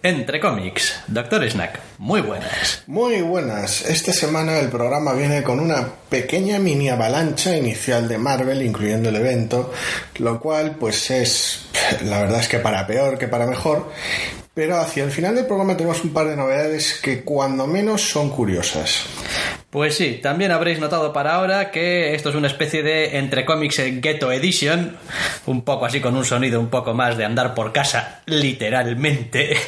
Entre cómics. Doctor Snack, muy buenas. Muy buenas. Esta semana el programa viene con una pequeña mini avalancha inicial de Marvel, incluyendo el evento, lo cual pues es, la verdad es que para peor que para mejor, pero hacia el final del programa tenemos un par de novedades que cuando menos son curiosas. Pues sí, también habréis notado para ahora que esto es una especie de entre cómics Ghetto Edition, un poco así con un sonido un poco más de andar por casa, literalmente.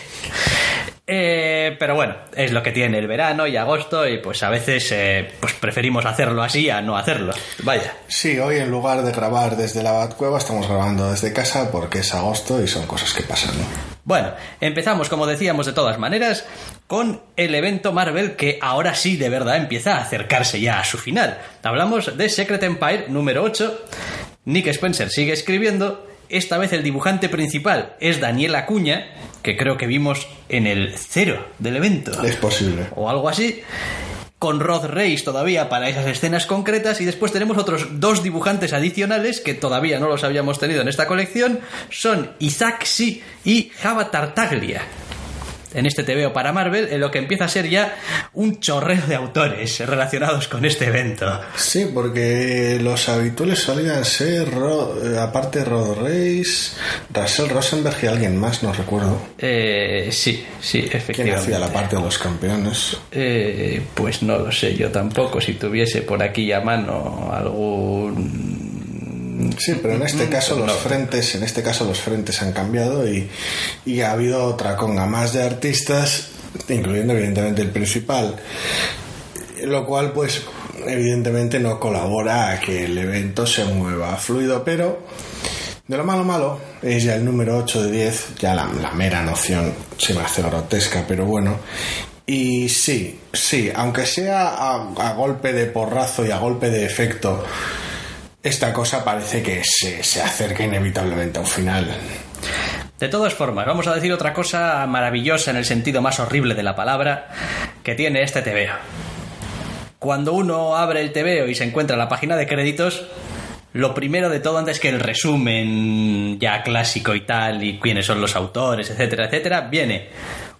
Eh, pero bueno, es lo que tiene el verano y agosto y pues a veces eh, pues preferimos hacerlo así a no hacerlo. Vaya. Sí, hoy en lugar de grabar desde la Batcueva estamos grabando desde casa porque es agosto y son cosas que pasan. ¿no? Bueno, empezamos como decíamos de todas maneras con el evento Marvel que ahora sí de verdad empieza a acercarse ya a su final. Hablamos de Secret Empire número 8. Nick Spencer sigue escribiendo esta vez el dibujante principal es Daniel Acuña, que creo que vimos en el cero del evento. Es posible. O algo así. Con Rod Reis todavía para esas escenas concretas y después tenemos otros dos dibujantes adicionales que todavía no los habíamos tenido en esta colección. Son Isaac Si y Java Tartaglia en este TVO para Marvel, en lo que empieza a ser ya un chorreo de autores relacionados con este evento. Sí, porque los habituales solían ser, eh, aparte Rod Reis, Russell Rosenberg y alguien más, no recuerdo. Eh, sí, sí, ¿Quién efectivamente. hacía la parte de los campeones? Eh, pues no lo sé, yo tampoco. Si tuviese por aquí a mano algún. Sí, pero en este caso los frentes, en este caso los frentes han cambiado y, y ha habido otra conga más de artistas, incluyendo evidentemente el principal, lo cual pues evidentemente no colabora a que el evento se mueva fluido, pero de lo malo malo es ya el número 8 de 10, ya la, la mera noción se me hace grotesca, pero bueno. Y sí, sí, aunque sea a, a golpe de porrazo y a golpe de efecto, esta cosa parece que se, se acerca inevitablemente a un final. De todas formas, vamos a decir otra cosa maravillosa en el sentido más horrible de la palabra que tiene este TVO. Cuando uno abre el TVO y se encuentra la página de créditos, lo primero de todo, antes que el resumen ya clásico y tal, y quiénes son los autores, etcétera, etcétera, viene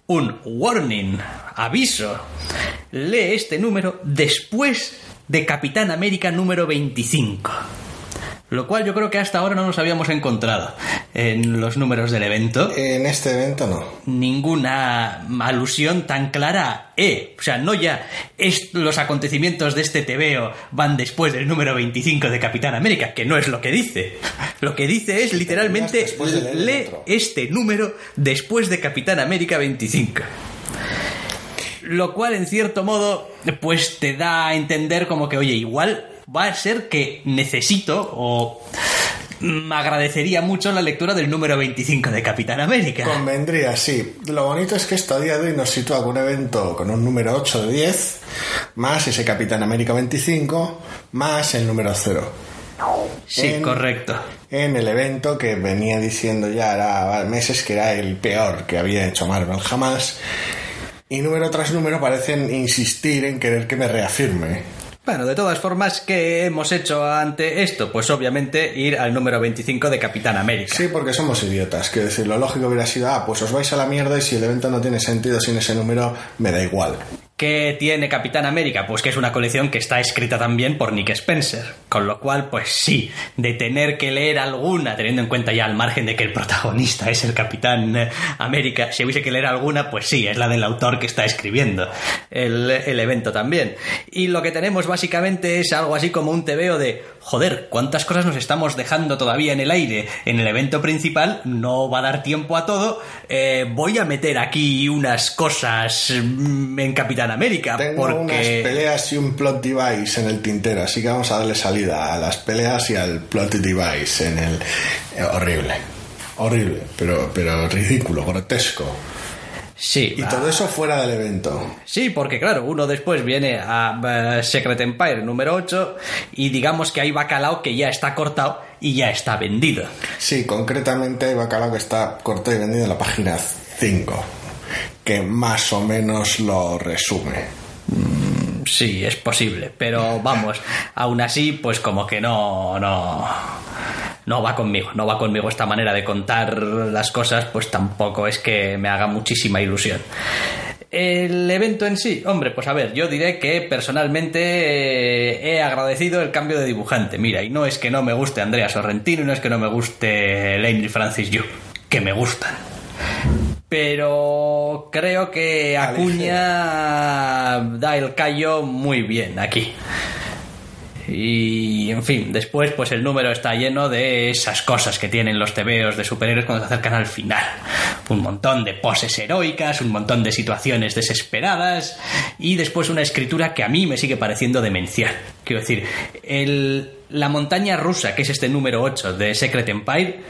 un warning, aviso. Lee este número después de Capitán América número 25. Lo cual yo creo que hasta ahora no nos habíamos encontrado en los números del evento. En este evento no. Ninguna alusión tan clara a E. O sea, no ya es, los acontecimientos de este TVO van después del número 25 de Capitán América, que no es lo que dice. Lo que dice es literalmente de lee este número después de Capitán América 25. Lo cual, en cierto modo, pues te da a entender como que, oye, igual va a ser que necesito o me agradecería mucho la lectura del número 25 de Capitán América. Convendría, sí. Lo bonito es que esto a día de hoy nos sitúa con un evento con un número 8 de 10, más ese Capitán América 25, más el número 0. Sí, en- correcto. En el evento que venía diciendo ya era meses que era el peor que había hecho Marvel jamás. Y número tras número parecen insistir en querer que me reafirme. Bueno, de todas formas, ¿qué hemos hecho ante esto? Pues obviamente ir al número 25 de Capitán América. Sí, porque somos idiotas. Quiero decir, lo lógico hubiera sido, ah, pues os vais a la mierda y si el evento no tiene sentido sin ese número, me da igual. ¿Qué tiene Capitán América? Pues que es una colección que está escrita también por Nick Spencer. Con lo cual, pues sí, de tener que leer alguna, teniendo en cuenta ya al margen de que el protagonista es el Capitán eh, América, si hubiese que leer alguna, pues sí, es la del autor que está escribiendo el, el evento también. Y lo que tenemos básicamente es algo así como un tebeo de joder, ¿cuántas cosas nos estamos dejando todavía en el aire en el evento principal? No va a dar tiempo a todo. Eh, voy a meter aquí unas cosas mm, en Capitán América. Tengo porque... unas peleas y un plot device en el tintero, así que vamos a darle salida a las peleas y al plot device en el... eh, horrible. Horrible, pero, pero ridículo, grotesco. Sí, Y ah, todo eso fuera del evento. Sí, porque claro, uno después viene a eh, Secret Empire número 8 y digamos que hay bacalao que ya está cortado y ya está vendido. Sí, concretamente hay bacalao que está cortado y vendido en la página 5, que más o menos lo resume. Sí, es posible, pero vamos, aún así, pues como que no, no, no va conmigo, no va conmigo esta manera de contar las cosas, pues tampoco es que me haga muchísima ilusión. El evento en sí, hombre, pues a ver, yo diré que personalmente eh, he agradecido el cambio de dibujante. Mira, y no es que no me guste Andrea Sorrentino y no es que no me guste Laney Francis Yu, que me gustan. Pero creo que Acuña da el callo muy bien aquí. Y en fin, después pues el número está lleno de esas cosas que tienen los tebeos de superhéroes cuando se acercan al final. Un montón de poses heroicas, un montón de situaciones desesperadas y después una escritura que a mí me sigue pareciendo demencial. Quiero decir, el, la montaña rusa, que es este número 8 de Secret Empire,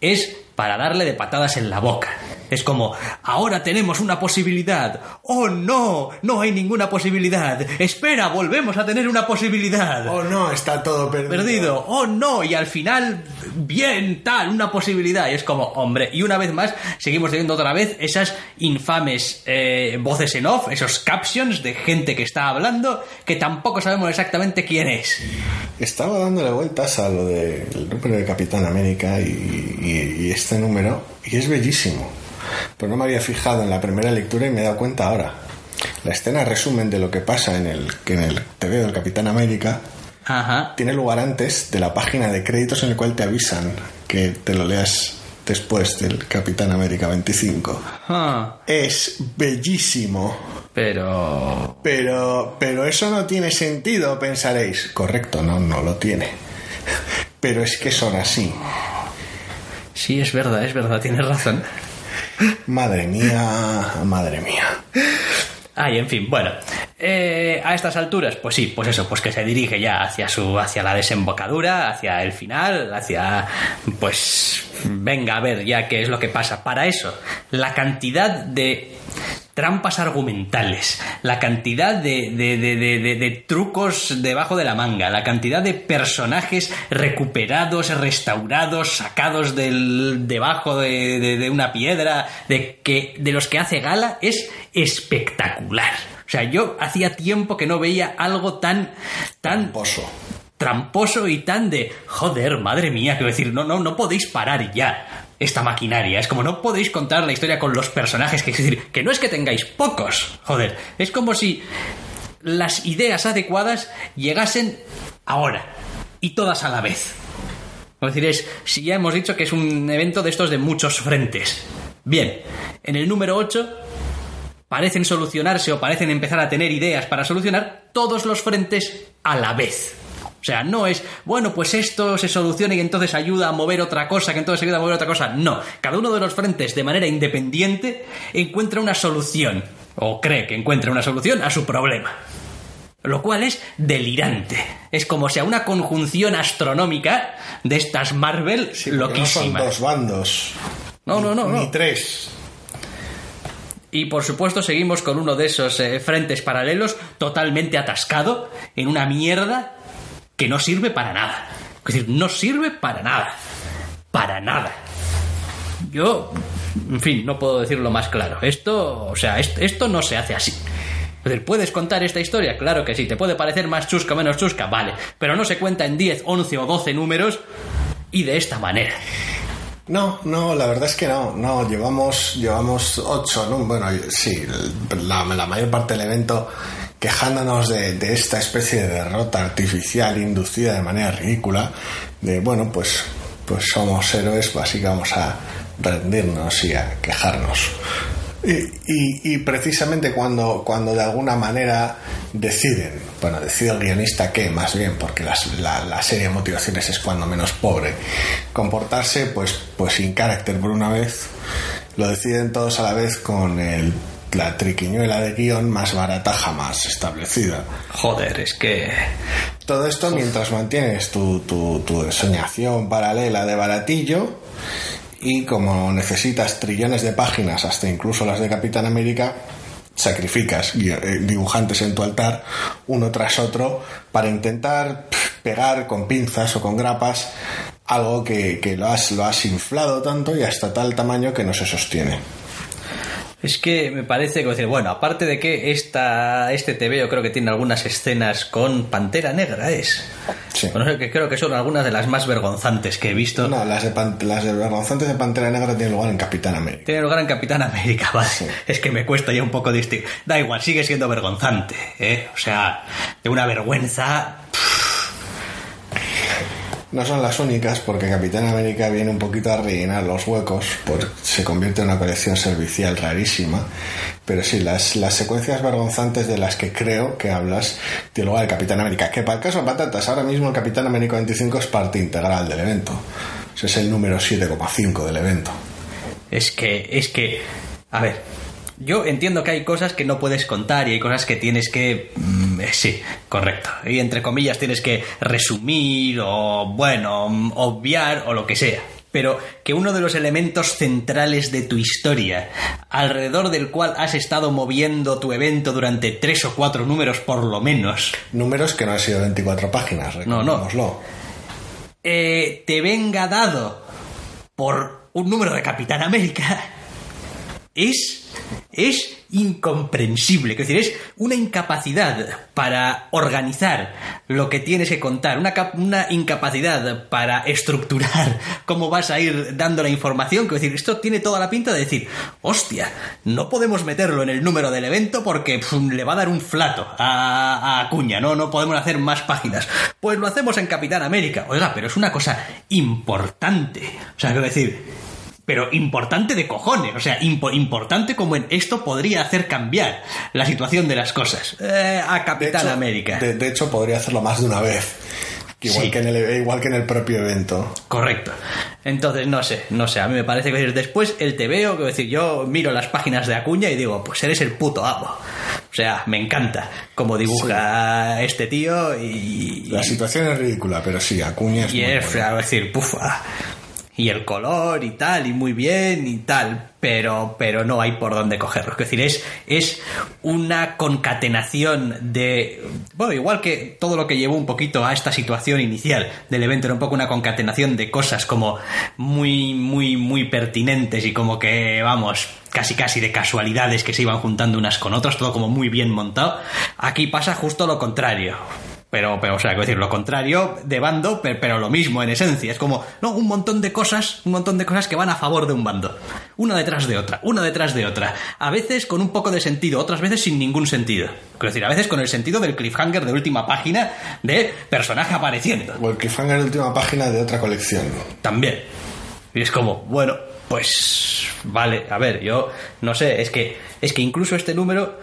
es para darle de patadas en la boca. Es como, ahora tenemos una posibilidad. Oh, no, no hay ninguna posibilidad. Espera, volvemos a tener una posibilidad. Oh no, está todo perdido. Perdido. Oh, no, y al final, bien, tal, una posibilidad. Y es como, hombre, y una vez más, seguimos teniendo otra vez esas infames eh, voces en off, esos captions de gente que está hablando, que tampoco sabemos exactamente quién es. Estaba dándole vueltas a lo del número de Capitán América y este número, y es bellísimo. Pero no me había fijado en la primera lectura y me he dado cuenta ahora. La escena resumen de lo que pasa en el, que en el TV del Capitán América Ajá. tiene lugar antes de la página de créditos en el cual te avisan que te lo leas después del Capitán América 25. Ah, Es bellísimo. pero... Pero, pero eso no tiene sentido, pensaréis. Correcto, no, no lo tiene. Pero es que son así. Sí, es verdad, es verdad, tienes razón. Madre mía, madre mía. Ay, en fin, bueno. Eh, a estas alturas, pues sí, pues eso, pues que se dirige ya hacia su, hacia la desembocadura, hacia el final, hacia, pues, venga a ver ya qué es lo que pasa. Para eso, la cantidad de trampas argumentales, la cantidad de, de, de, de- trucos debajo de la manga, la cantidad de personajes recuperados, restaurados, sacados del, debajo de, de- de una piedra, de, que, de los que hace gala, es espectacular. O sea, yo hacía tiempo que no veía algo tan, tan Poso. tramposo y tan de joder, madre mía, quiero decir, no, no, no podéis parar ya esta maquinaria. Es como no podéis contar la historia con los personajes, que es decir, que no es que tengáis pocos, joder, es como si las ideas adecuadas llegasen ahora y todas a la vez. Es decir, es, si ya hemos dicho que es un evento de estos de muchos frentes. Bien, en el número 8 parecen solucionarse o parecen empezar a tener ideas para solucionar todos los frentes a la vez. O sea, no es, bueno, pues esto se soluciona y entonces ayuda a mover otra cosa, que entonces ayuda a mover otra cosa. No, cada uno de los frentes de manera independiente encuentra una solución, o cree que encuentra una solución a su problema. Lo cual es delirante. Es como sea una conjunción astronómica de estas Marvel Sí, porque no son loquísimas. dos bandos. No, no, no, Ni no. tres. Y por supuesto seguimos con uno de esos eh, frentes paralelos totalmente atascado en una mierda que no sirve para nada. Es decir, no sirve para nada. Para nada. Yo, en fin, no puedo decirlo más claro. Esto, o sea, est- esto no se hace así. Decir, ¿puedes contar esta historia? Claro que sí. ¿Te puede parecer más chusca o menos chusca? Vale. Pero no se cuenta en 10, 11 o 12 números y de esta manera. No, no, la verdad es que no. No, llevamos, llevamos ocho, ¿no? Bueno, sí, la, mayor parte del evento quejándonos de, de esta especie de derrota artificial inducida de manera ridícula. De, bueno, pues, pues somos héroes, así que vamos a rendirnos y a quejarnos. Y, y- y precisamente cuando, cuando de alguna manera deciden, bueno, decide el guionista que, más bien, porque las- la, la serie de motivaciones es cuando menos pobre, comportarse pues, pues sin carácter por una vez, lo deciden todos a la vez con el, la triquiñuela de guion más barata jamás establecida. Joder, es que... Todo esto mientras mantienes tu, tu, tu ensoñación paralela de baratillo y como necesitas trillones de páginas, hasta incluso las de Capitán América, sacrificas eh, dibujantes en tu altar uno tras otro para intentar pegar con pinzas o con grapas algo que, que lo, has, lo has inflado tanto y hasta tal tamaño que no se sostiene. Es que me parece que decir, bueno, aparte de que esta, este TV yo creo que tiene algunas escenas con Pantera Negra, es. Sí. Bueno, que creo que son algunas de las más vergonzantes que he visto. No, las de, Pan- las de vergonzantes de Pantera Negra tienen lugar en Capitán América. Tiene lugar en Capitán América, vale. Es que me cuesta ya un poco distinguir. Da igual, sigue siendo vergonzante, ¿eh? O sea, de una vergüenza. No son las únicas porque Capitán América viene un poquito a rellenar los huecos, pues se convierte en una colección servicial rarísima. Pero sí, las, las secuencias vergonzantes de las que creo que hablas tiene lugar el Capitán América. Que para el caso de patatas, ahora mismo el Capitán América 25 es parte integral del evento. Es el número 7,5 del evento. Es que, es que. A ver, yo entiendo que hay cosas que no puedes contar y hay cosas que tienes que. Mm, eh, sí, correcto. Y entre comillas tienes que resumir o, bueno, mm, obviar o lo que sea. Pero que uno de los elementos centrales de tu historia, alrededor del cual has estado moviendo tu evento durante tres o cuatro números por lo menos, Números que no han sido 24 páginas, No, no. eh, te venga dado por un número de Capitán América es es incomprensible, es decir, es una incapacidad para organizar lo que tienes que contar, una, una incapacidad para estructurar cómo vas a ir dando la información, es decir, esto tiene toda la pinta de decir, hostia, no podemos meterlo en el número del evento porque le va a dar un flato a, a Acuña, ¿no? No podemos hacer más páginas. Pues lo hacemos en Capitán América. Oiga, pero es una cosa importante. O sea, quiero decir, pero importante de cojones, o sea, impo- importante como en esto podría hacer cambiar la situación de las cosas. Eh, a De Capitán hecho- América. De, de hecho, podría hacerlo más de una vez. Igual, Sí. que en el, igual que en el propio evento. Correcto. Entonces, no sé, no sé, a mí me parece que después el te veo, que decir, yo miro las páginas de Acuña y digo, pues eres el puto amo. O sea, me encanta cómo dibuja este tío y... La situación es ridícula, pero sí, Acuña es Y muy es, bueno. a decir, pufa. Y el color y tal, y muy bien y tal, pero, pero no hay por dónde cogerlo. Es decir, es, es una concatenación de. Bueno, igual que todo lo que llevó un poquito a esta situación inicial del evento, era un poco una concatenación de cosas como muy, muy, muy pertinentes y como que, vamos, casi casi de casualidades que se iban juntando unas con otras, todo como muy bien montado. Aquí pasa justo lo contrario. Pero, pero, o sea, quiero decir, lo contrario de bando, pero, pero lo mismo en esencia. Es como, no, un montón de cosas, un montón de cosas que van a favor de un bando. Una detrás de otra, una detrás de otra. A veces con un poco de sentido, otras veces sin ningún sentido. Quiero decir, a veces con el sentido del cliffhanger de última página de personaje apareciendo. O el cliffhanger de última página de otra colección. También. Y es como, bueno, pues vale, a ver, yo no sé, es que es que incluso este número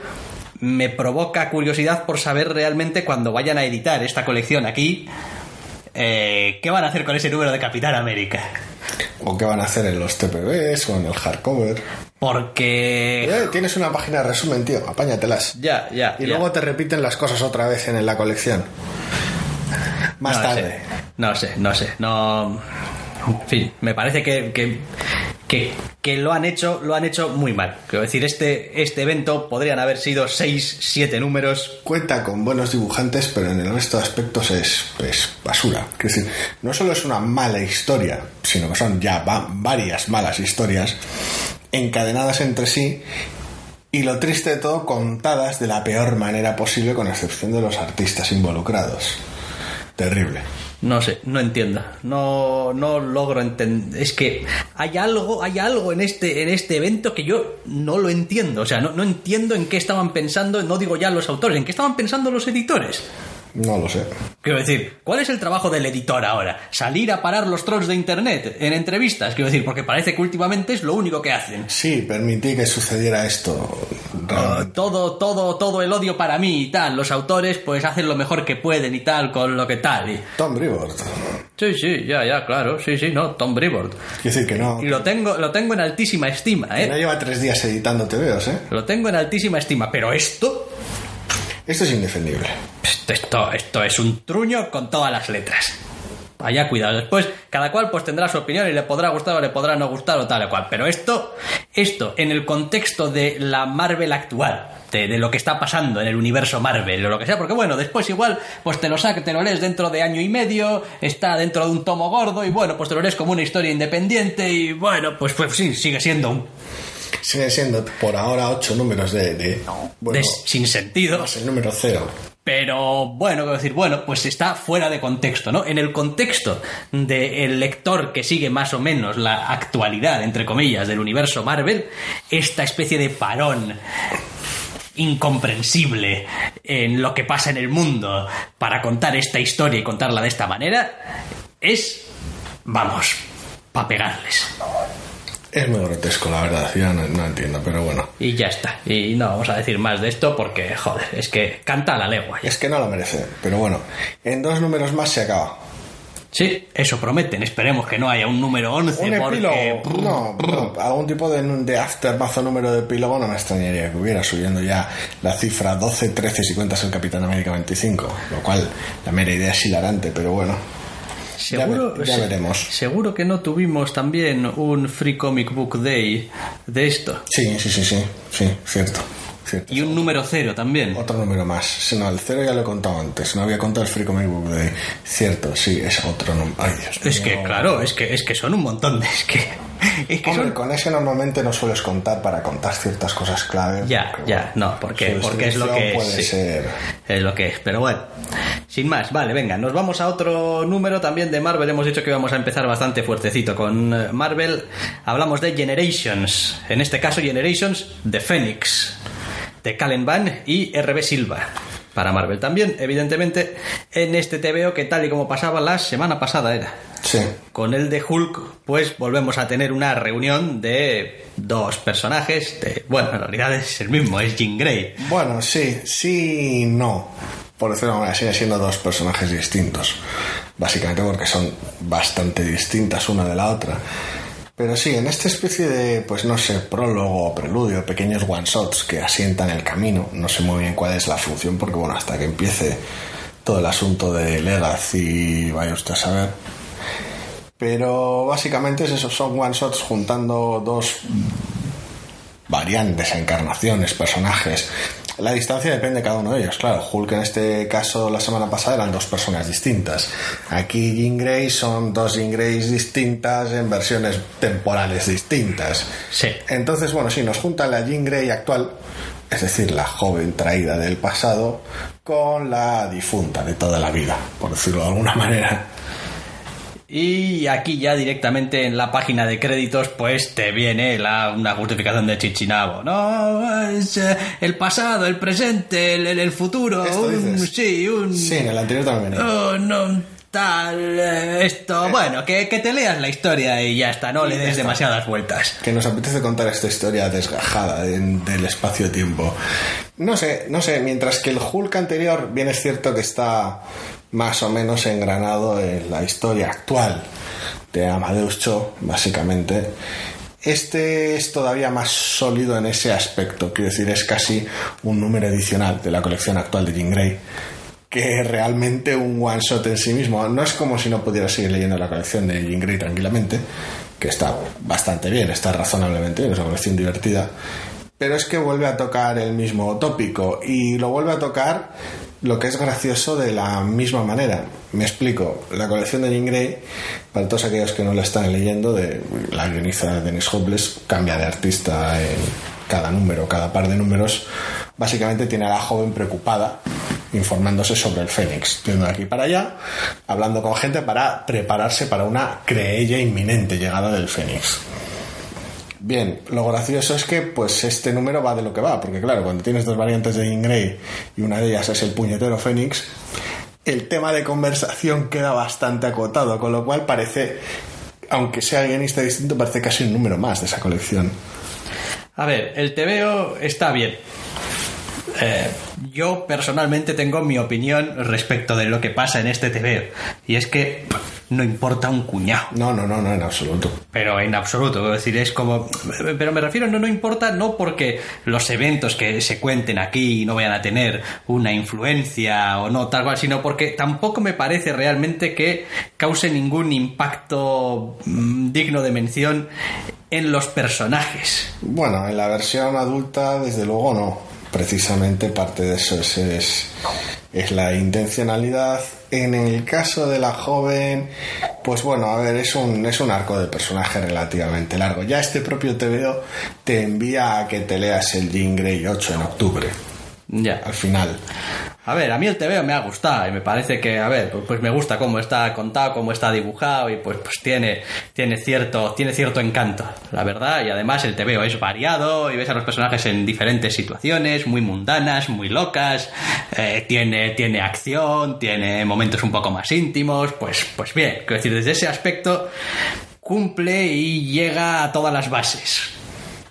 me provoca curiosidad por saber realmente cuando vayan a editar esta colección aquí eh, qué van a hacer con ese número de Capitán América. O qué van a hacer en los TPBs o en el hardcover. Porque Eh, tienes una página de resumen, tío, apáñatelas. ya, ya. Y ya. luego te repiten las cosas otra vez en la colección. Más no tarde. Sé, no sé, no sé, no. En fin, me parece que, que, que, que lo han hecho, lo han hecho muy mal. Quiero decir, este, este evento podrían haber sido 6, 7 números. Cuenta con buenos dibujantes, pero en el resto de aspectos es, es basura. Es decir, no solo es una mala historia, sino que son ya va- varias malas historias encadenadas entre sí y lo triste de todo, contadas de la peor manera posible, con excepción de los artistas involucrados. Terrible. No sé, no entiendo. No, no logro entender. Es que hay algo, hay algo en este, en este evento que yo no lo entiendo. O sea, no, no entiendo en qué estaban pensando, no digo ya los autores, en qué estaban pensando los editores. No lo sé. Quiero decir, ¿cuál es el trabajo del editor ahora? ¿Salir a parar los trolls de internet en entrevistas? Quiero decir, porque parece que últimamente es lo único que hacen. Sí, permití que sucediera esto. realmente. Todo, todo, todo el odio para mí y tal. Los autores pues hacen lo mejor que pueden y tal con lo que tal. Y... Tom Brevoort. Sí, sí, ya, ya, claro. Sí, sí, no, Tom Brevoort. Quiero decir que no. Y lo tengo, lo tengo en altísima estima, que no ¿eh? lleva tres días editando TVOs, ¿eh? Lo tengo en altísima estima. Pero esto, Esto es indefendible. Esto, esto, esto es un truño con todas las letras. Vaya cuidado. Después, cada cual pues tendrá su opinión y le podrá gustar o le podrá no gustar o tal o cual. Pero esto, esto, en el contexto de la Marvel actual, de, de lo que está pasando en el universo Marvel o lo que sea, porque bueno, después igual, pues te lo saca, te lo lees dentro de año y medio, está dentro de un tomo gordo y bueno, pues te lo lees como una historia independiente y bueno, pues, pues sí, sigue siendo un Siguen siendo por ahora ocho números de. de bueno, de sin sentido. más el número cero. Pero bueno, decir, bueno, pues está fuera de contexto, ¿no? En el contexto del lector que sigue más o menos la actualidad, entre comillas, del universo Marvel, esta especie de parón incomprensible en lo que pasa en el mundo para contar esta historia y contarla de esta manera es, vamos, para pegarles. Es muy grotesco, la verdad. Yo no, no entiendo, pero bueno. Y ya está. Y no vamos a decir más de esto porque, joder, es que canta la legua. Es que no lo merece, pero bueno. En dos números más se acaba. Sí, eso prometen. Esperemos que no haya un número 11 Un porque... epílogo. No, no, algún tipo de, de aftermath o número de epílogo no me extrañaría que hubiera, subiendo ya la cifra 12-13 si cuentas el Capitán América 25. Lo cual, la mera idea es hilarante, pero bueno. Seguro, Ya ve- ya se- veremos. Seguro que no tuvimos también un Free Comic Book Day de esto. Sí, sí, sí, sí. Sí, cierto. Cierto. Y un número cero también. Otro número más. Si no, el cero ya lo he contado antes. No había contado el Free Comic Book Day. Cierto, sí, es otro número. Ay, Dios Es que, claro, es que, es que son un montón de... Es que, es que Hombre, son... con ese normalmente no sueles contar para contar ciertas cosas clave. Ya, porque, ya, bueno, no, porque, porque es lo que es. puede sí. ser. Es lo que es, pero bueno. Sin más, vale, venga, nos vamos a otro número también de Marvel. Hemos dicho que íbamos a empezar bastante fuertecito con eh, Marvel. Hablamos de Generations. En este caso, Generations de Phoenix, de Callen Van y RB Silva. Para Marvel también, evidentemente, en este TVO que tal y como pasaba la semana pasada era. Sí. Con el de Hulk, pues volvemos a tener una reunión de dos personajes. De, bueno, en realidad es el mismo, es Jean Grey. Bueno, sí, sí, no. Por decirlo de manera, siguen siendo dos personajes distintos. Básicamente porque son bastante distintas una de la otra. Pero sí, en esta especie de, pues no sé, prólogo, preludio, pequeños one-shots que asientan el camino, no sé muy bien cuál es la función, porque bueno, hasta que empiece todo el asunto de Legacy, vaya usted a saber. Pero básicamente es eso, son one-shots juntando dos variantes, encarnaciones, personajes. La distancia depende de cada uno de ellos. Claro, Hulk en este caso la semana pasada eran dos personas distintas. Aquí Jean Grey son dos Jean Greys distintas en versiones temporales distintas. Sí. Entonces, bueno, sí, nos junta la Jean Grey actual, es decir, la joven traída del pasado, con la difunta de toda la vida, por decirlo de alguna manera. Y aquí ya directamente en la página de créditos pues te viene la, una justificación de Chichinabo. No, es eh, el pasado, el presente, el, el- futuro. ¿Esto un- dices? sí, un... Sí, en el anterior también. Oh, no, tal, eh, esto... Bueno, que, que te leas la historia y ya está, no le des demasiadas vueltas. que nos apetece contar esta historia desgajada de- del espacio-tiempo. No sé, no sé, mientras que el Hulk anterior, bien es cierto que está más o menos engranado en la historia actual de Amadeus Cho, básicamente. Este es todavía más sólido en ese aspecto, quiero decir, es casi un número adicional de la colección actual de Jean Grey que realmente un one shot en sí mismo. No es como si no pudiera seguir leyendo la colección de Jean Grey tranquilamente, que está bastante bien, está razonablemente bien, es una colección divertida. Pero es que vuelve a tocar el mismo tópico y lo vuelve a tocar lo que es gracioso de la misma manera. Me explico. La colección de Jean Grey, para todos aquellos que no la están leyendo, de la guionista Dennis Hopeless cambia de artista en cada número, cada par de números. Básicamente tiene a la joven preocupada informándose sobre el Fénix, yendo de aquí para allá, hablando con gente para prepararse para una creella inminente llegada del Fénix. Bien, lo gracioso es que pues este número va de lo que va, porque claro, cuando tienes dos variantes de Jean Grey y una de ellas es el puñetero Fénix, el tema de conversación queda bastante acotado, con lo cual parece, aunque sea guionista distinto, parece casi un número más de esa colección. A ver, el TVO está bien. Eh, yo personalmente tengo mi opinión respecto de lo que pasa en este TVO. Y es que no importa un cuñado. No, no, no, no, en absoluto. Pero en absoluto, es decir, es como... Pero me refiero, no, no importa, no porque los eventos que se cuenten aquí no vayan a tener una influencia o no, tal cual, sino porque tampoco me parece realmente que cause ningún impacto mm, digno de mención en los personajes. Bueno, en la versión adulta, desde luego no. Precisamente parte de eso es, es, es la intencionalidad. En el caso de la joven, pues bueno, a ver, es un, es un arco de personaje relativamente largo. Ya este propio TVO te envía a que te leas el Jean Grey 8 en octubre. Ya. Al final. A ver, a mí el TVO me ha gustado y me parece que, a ver, pues me gusta cómo está contado, cómo está dibujado y pues, pues tiene, tiene, cierto, tiene cierto encanto, la verdad. Y además el TVO es variado y ves a los personajes en diferentes situaciones, muy mundanas, muy locas, eh, tiene, tiene acción, tiene momentos un poco más íntimos, pues, pues bien, quiero decir, desde ese aspecto cumple y llega a todas las bases.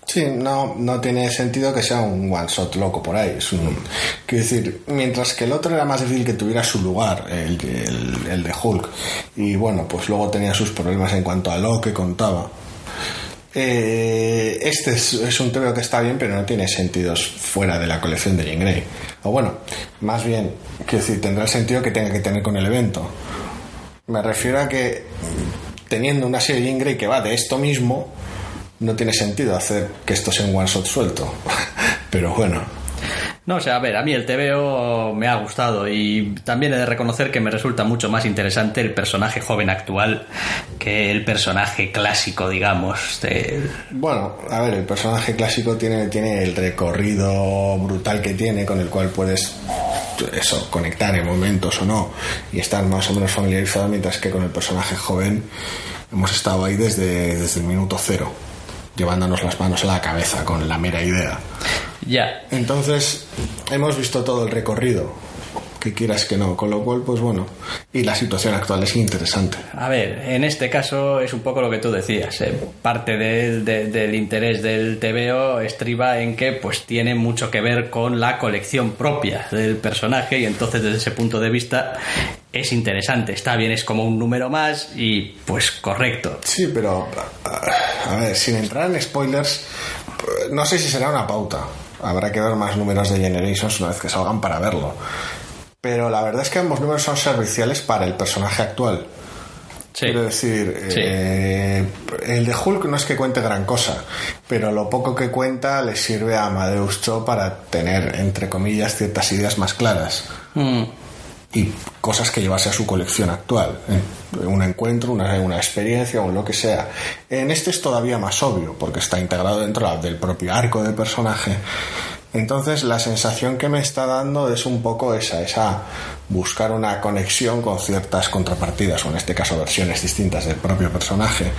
Sí, no, no tiene sentido que sea un one shot loco por ahí. Quiero decir, mientras que el otro era más difícil que tuviera su lugar, el, de Hulk, y bueno, pues luego tenía sus problemas en cuanto a lo que contaba. Eh, este es, un TVO que está bien, pero no tiene sentidos fuera de la colección de Jean Grey. O bueno, más bien, quiero decir, tendrá sentido que tenga que tener con el evento. Me refiero a que teniendo una serie de Jean que va de esto mismo, no tiene sentido hacer que esto sea un one shot suelto. Pero bueno. No, o sea, a ver, a mí el TVO me ha gustado y también he de reconocer que me resulta mucho más interesante el personaje joven actual que el personaje clásico, digamos. De... Bueno, a ver, el personaje clásico tiene, tiene el recorrido brutal que tiene con el cual puedes eso, conectar en momentos o no y estar más o menos familiarizado, mientras que con el personaje joven hemos estado ahí desde, desde el minuto cero llevándonos las manos a la cabeza con la mera idea. Ya. Entonces, hemos visto todo el recorrido, que quieras que no, con lo cual, pues bueno, y la situación actual es interesante. A ver, en este caso es un poco lo que tú decías, eh, parte del, de, del interés del TVO estriba en que pues tiene mucho que ver con la colección propia del personaje y entonces desde ese punto de vista es interesante, está bien, es como un número más y pues correcto. Sí, pero a ver, sin entrar en spoilers, no sé si será una pauta. Habrá que ver más números de Generations una vez que salgan para verlo. Pero la verdad es que ambos números son serviciales para el personaje actual. Sí. Quiero decir, Sí. eh, el de Hulk no es que cuente gran cosa, pero lo poco que cuenta le sirve a Amadeus Cho para tener, entre comillas, ciertas ideas más claras Mm. y cosas que llevarse a su colección actual. ¿eh? Un encuentro, una, una experiencia o lo que sea. En este es todavía más obvio porque está integrado dentro del propio arco del personaje. Entonces la sensación que me está dando es un poco esa, esa buscar una conexión con ciertas contrapartidas o en este caso versiones distintas del propio personaje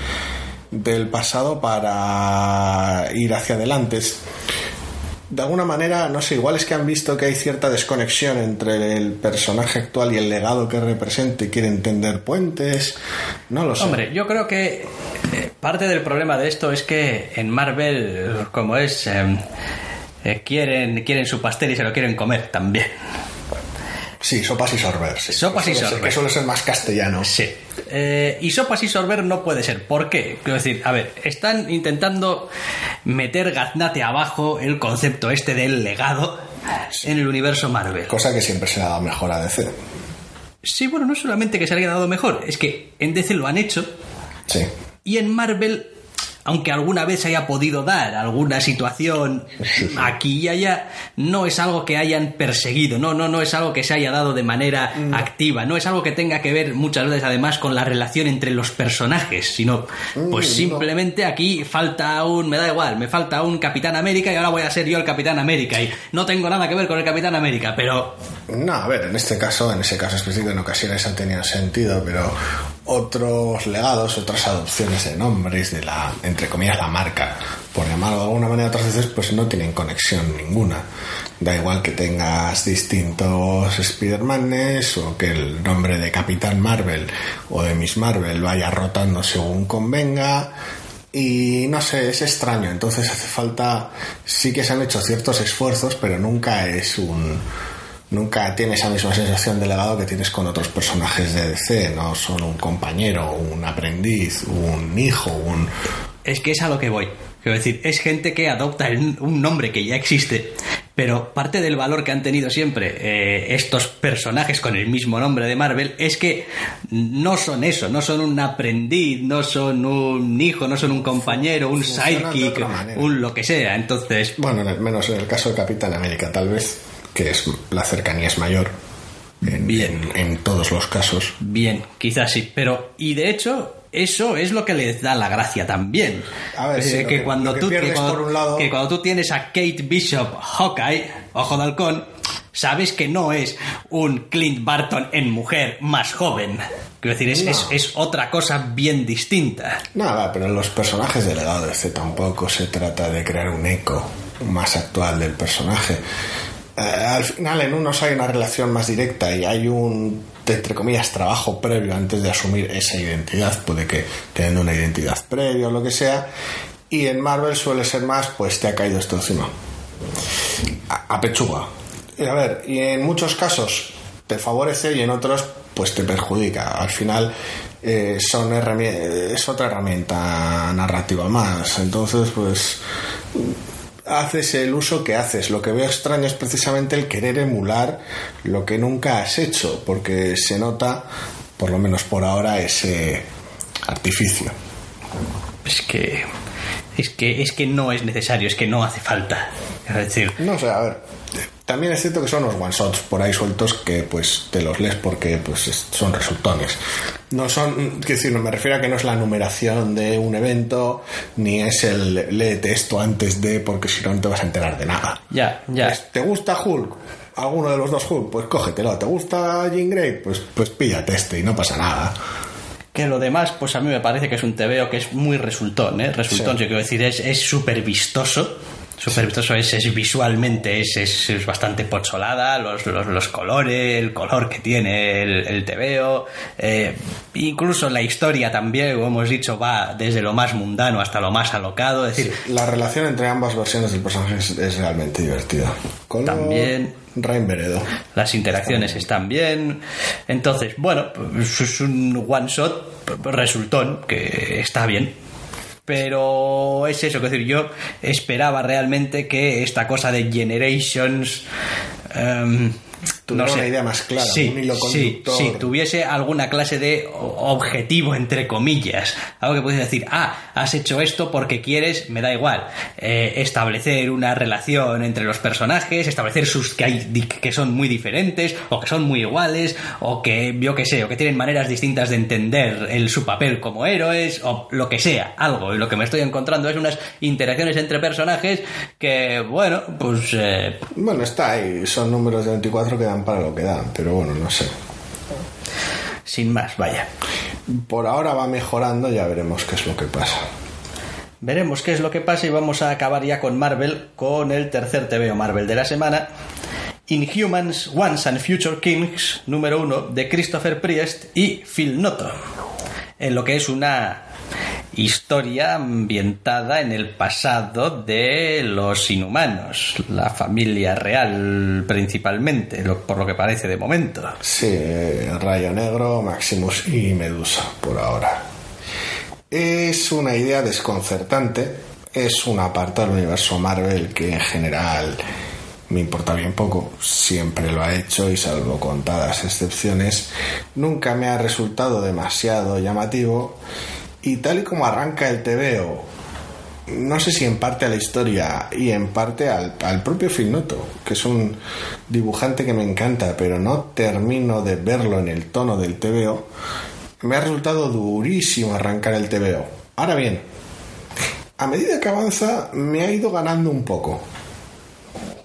del pasado para ir hacia adelante. De alguna manera, no sé, igual es que han visto que hay cierta desconexión entre el personaje actual y el legado que representa y quieren tender puentes. No lo sé. Hombre, yo creo que eh, parte del problema de esto es que en Marvel, como es, eh, eh, quieren, quieren su pastel y se lo quieren comer también. Sí, sopas y sorber. sí. Sopas y ser- sorber. Que suele ser más castellano. Sí. Eh, y sopas y sorber no puede ser. ¿Por qué? Quiero decir, a ver, están intentando meter gaznate abajo el concepto este del legado en el universo Marvel. Cosa que siempre se le ha dado mejor a DC. Sí, bueno, no solamente que se haya dado mejor, es que en DC lo han hecho Sí. y en Marvel, aunque alguna vez se haya podido dar alguna situación aquí y allá, no es algo que hayan perseguido, no, no, no es algo que se haya dado de manera activa, no es algo que tenga que ver muchas veces además con la relación entre los personajes, sino pues Mm, simplemente aquí falta un, me da igual, me falta un Capitán América y ahora voy a ser yo el Capitán América y no tengo nada que ver con el Capitán América, pero No, a ver, en este caso, en ese caso específico, en ocasiones ha tenido sentido, pero otros legados, otras adopciones de nombres de la, entre comillas, la marca por llamarlo de alguna manera, otras veces pues no tienen conexión ninguna. Da igual que tengas distintos Spider-Manes o que el nombre de Capitán Marvel o de Miss Marvel vaya rotando según convenga. Y no sé, es extraño. Entonces hace falta. Sí que se han hecho ciertos esfuerzos, pero nunca es un. Nunca tiene esa misma sensación de legado que tienes con otros personajes de DC. No son un compañero, un aprendiz, un hijo, un. Es que es a lo que voy. Quiero decir, es gente que adopta el- un nombre que ya existe, pero parte del valor que han tenido siempre eh, estos personajes con el mismo nombre de Marvel es que no son eso, no son un aprendiz, no son un hijo, no son un compañero, un Funcionan sidekick, un lo que sea. Entonces, Bueno, menos en el caso de Capitán América, tal vez, que es la cercanía es mayor. En, Bien. en- en todos los casos. bien, quizás sí, pero y de hecho eso es lo que les da la gracia también. A ver, sí, lo que, que- cuando que tú que cuando, por un lado- que cuando tú tienes a Kate Bishop Hawkeye, ojo de halcón, sabes que no es un Clint Barton en mujer más joven. Quiero decir, es, No. es, es otra cosa bien distinta. Nada, pero en los personajes del legado de C tampoco se trata de crear un eco más actual del personaje. Eh, al final en unos hay una relación más directa y hay un, entre comillas, trabajo previo antes de asumir esa identidad. Puede que teniendo una identidad previa o lo que sea. Y en Marvel suele ser más, pues te ha caído esto encima. A, a pechuga. Y a ver, y en muchos casos te favorece y en otros pues te perjudica. Al final eh, son es otra herramienta narrativa más. Entonces, pues haces el uso que haces. Lo que veo extraño es precisamente el querer emular lo que nunca has hecho, porque se nota, por lo menos por ahora, ese artificio. Es que es que es que no es necesario, es que no hace falta. Es decir, No sé, a ver. También es cierto que son unos one shots por ahí sueltos que pues te los lees porque pues es- son resultones. No son, quiero decir, no me refiero a que no es la numeración de un evento, ni es el léete esto antes de, porque si no no te vas a enterar de nada. ya, ya. Pues, ¿Te gusta Hulk? ¿Alguno de los dos Hulk? Pues cógetelo. ¿Te gusta Jean Grey? Pues, pues píllate este y no pasa nada. Que lo demás, pues a mí me parece que es un TVO que es muy resultón, ¿eh? Resultón, Sí. yo quiero decir, es es súper vistoso. Súper vistoso es, es visualmente, es, es, es bastante pocholada, los, los, los colores, el color que tiene el, el TVO. eh, incluso la historia también, como hemos dicho, va desde lo más mundano hasta lo más alocado. Es decir, La relación entre ambas versiones del personaje es, es realmente divertida. También- Rain Veredo. las interacciones están bien. Entonces, bueno, pues es un one shot resultón que está bien. Pero es eso, que decir, yo esperaba realmente que esta cosa de Generations. em, Tuviera una idea más clara, sí, un hilo conductor. sí, tuviese alguna clase de objetivo, entre comillas. Algo que puedes decir, ah, has hecho esto porque quieres, me da igual, eh, establecer una relación entre los personajes, establecer sus que, hay, que son muy diferentes, o que son muy iguales, o que, yo que sé, o que tienen maneras distintas de entender el, su papel como héroes, o lo que sea, algo. Y lo que me estoy encontrando es unas interacciones entre personajes que, bueno, pues... eh, Bueno, está ahí. Son números de 24 que dan para lo que dan, pero bueno, no sé. sin más, vaya. Por ahora va mejorando, ya veremos qué es lo que pasa. Veremos qué es lo que pasa y vamos a acabar ya con Marvel, con el tercer TVO Marvel de la semana. Inhumans, Once and Future Kings, número uno, de Christopher Priest y Phil Noto. En lo que es una historia ambientada en el pasado de los inhumanos, la familia real principalmente, por lo que parece de momento. Sí, Rayo Negro, Maximus y Medusa, por ahora. Es una idea desconcertante. Es una parte del universo Marvel que en general me importa bien poco. Siempre lo ha hecho y salvo contadas excepciones, nunca me ha resultado demasiado llamativo. Y tal y como arranca el TVO, no sé si en parte a la historia y en parte al, al propio Filnoto, que es un dibujante que me encanta, pero no termino de verlo en el tono del TVO, me ha resultado durísimo arrancar el TVO. Ahora bien, a medida que avanza me ha ido ganando un poco.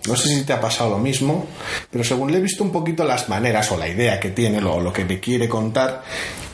No sé si te ha pasado lo mismo, pero según le he visto un poquito las maneras o la idea que tiene, lo, lo que te quiere contar,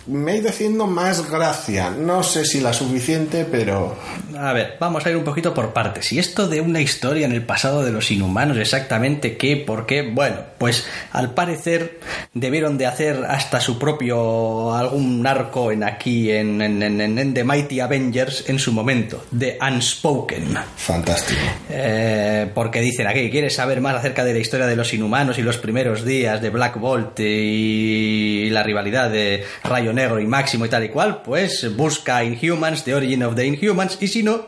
me ha ido haciendo más gracia. No sé si la suficiente, pero... A ver, vamos a ir un poquito por partes. Y esto de una historia en el pasado de los inhumanos, exactamente qué, por qué, bueno, pues al parecer debieron de hacer hasta su propio algún arco en aquí, en, en, en, en The Mighty Avengers en su momento, The Unspoken. Fantástico. Eh, porque dicen aquí, ¿quieres saber más acerca de la historia de los inhumanos y los primeros días de Black Bolt y la rivalidad de Rayo Negro y Máximo y tal y cual? Pues busca Inhumans, The Origin of the Inhumans, y si no,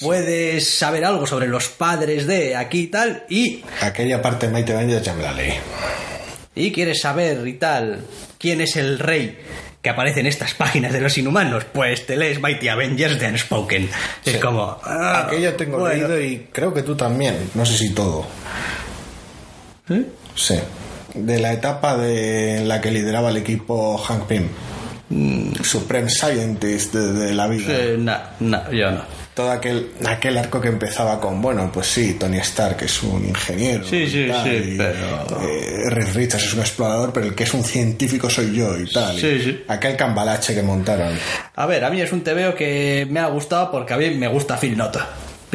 puedes saber algo sobre los padres de aquí y tal, y, Aquella parte de Mighty Avengers ya me la leí. y quieres saber y tal quién es el rey que aparece en estas páginas de los inhumanos, pues te lees Mighty Avengers de Unspoken. Es Sí. como... ah, Aquello tengo bueno. leído y creo que tú también. No sé si todo. ¿Eh? Sí. De la etapa de la que lideraba el equipo Hank Pym. Supreme Scientist de, de la vida. No, no, yo no. Todo aquel, aquel arco que empezaba con, bueno, pues sí, Tony Stark es un ingeniero. Sí, sí, tal, sí, y, pero- eh, Richards es un explorador, pero el que es un científico soy yo y tal. Sí, y sí. Aquel cambalache que montaron. A ver, a mí es un TVO que me ha gustado porque a mí me gusta Phil Noto.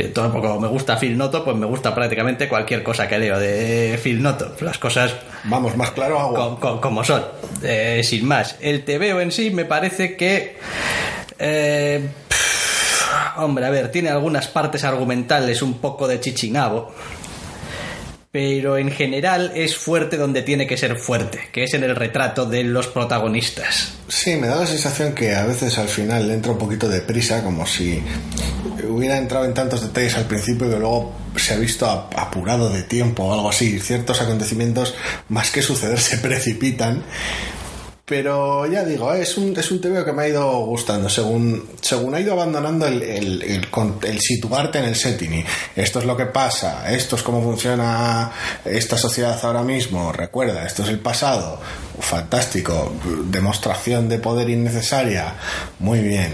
Todo como me gusta Phil Noto, pues me gusta prácticamente cualquier cosa que leo de Phil Noto. Las cosas Vamos, más claro, co- como son, eh, sin más. El TVO en sí me parece que... eh, pff, hombre, a ver, tiene algunas partes argumentales un poco de chichinabo. Pero en general es fuerte donde tiene que ser fuerte, que es en el retrato de los protagonistas. Sí, me da la sensación que a veces al final entra un poquito de prisa, como si hubiera entrado en tantos detalles al principio que luego se ha visto ap- apurado de tiempo o algo así. Ciertos acontecimientos, más que suceder, se precipitan. Pero ya digo, es un, es un TVO que me ha ido gustando según, según ha ido abandonando el, el, el situarte en el setting. Esto es lo que pasa, esto es cómo funciona esta sociedad ahora mismo. Recuerda, esto es el pasado. Fantástico. Demostración de poder innecesaria. Muy bien.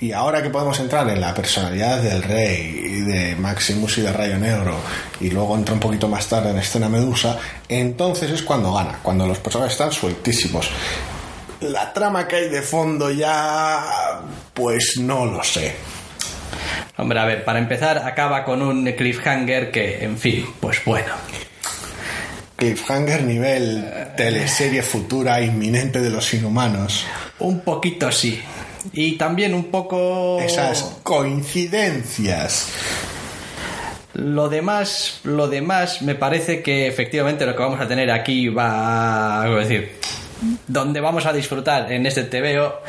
Y ahora que podemos entrar en la personalidad del rey y de Maximus y de Rayo Negro, y luego entra un poquito más tarde en escena Medusa, entonces es cuando gana, cuando los personajes están sueltísimos. La trama que hay de fondo ya, pues no lo sé. Hombre, a ver, para empezar, acaba con un cliffhanger que, en fin, pues bueno. Cliffhanger nivel teleserie futura inminente de los inhumanos. Un poquito sí. Y también un poco... Esas coincidencias. Lo demás, lo demás me parece que efectivamente lo que vamos a tener aquí va a... ¿cómo decir? Donde vamos a disfrutar en este TVO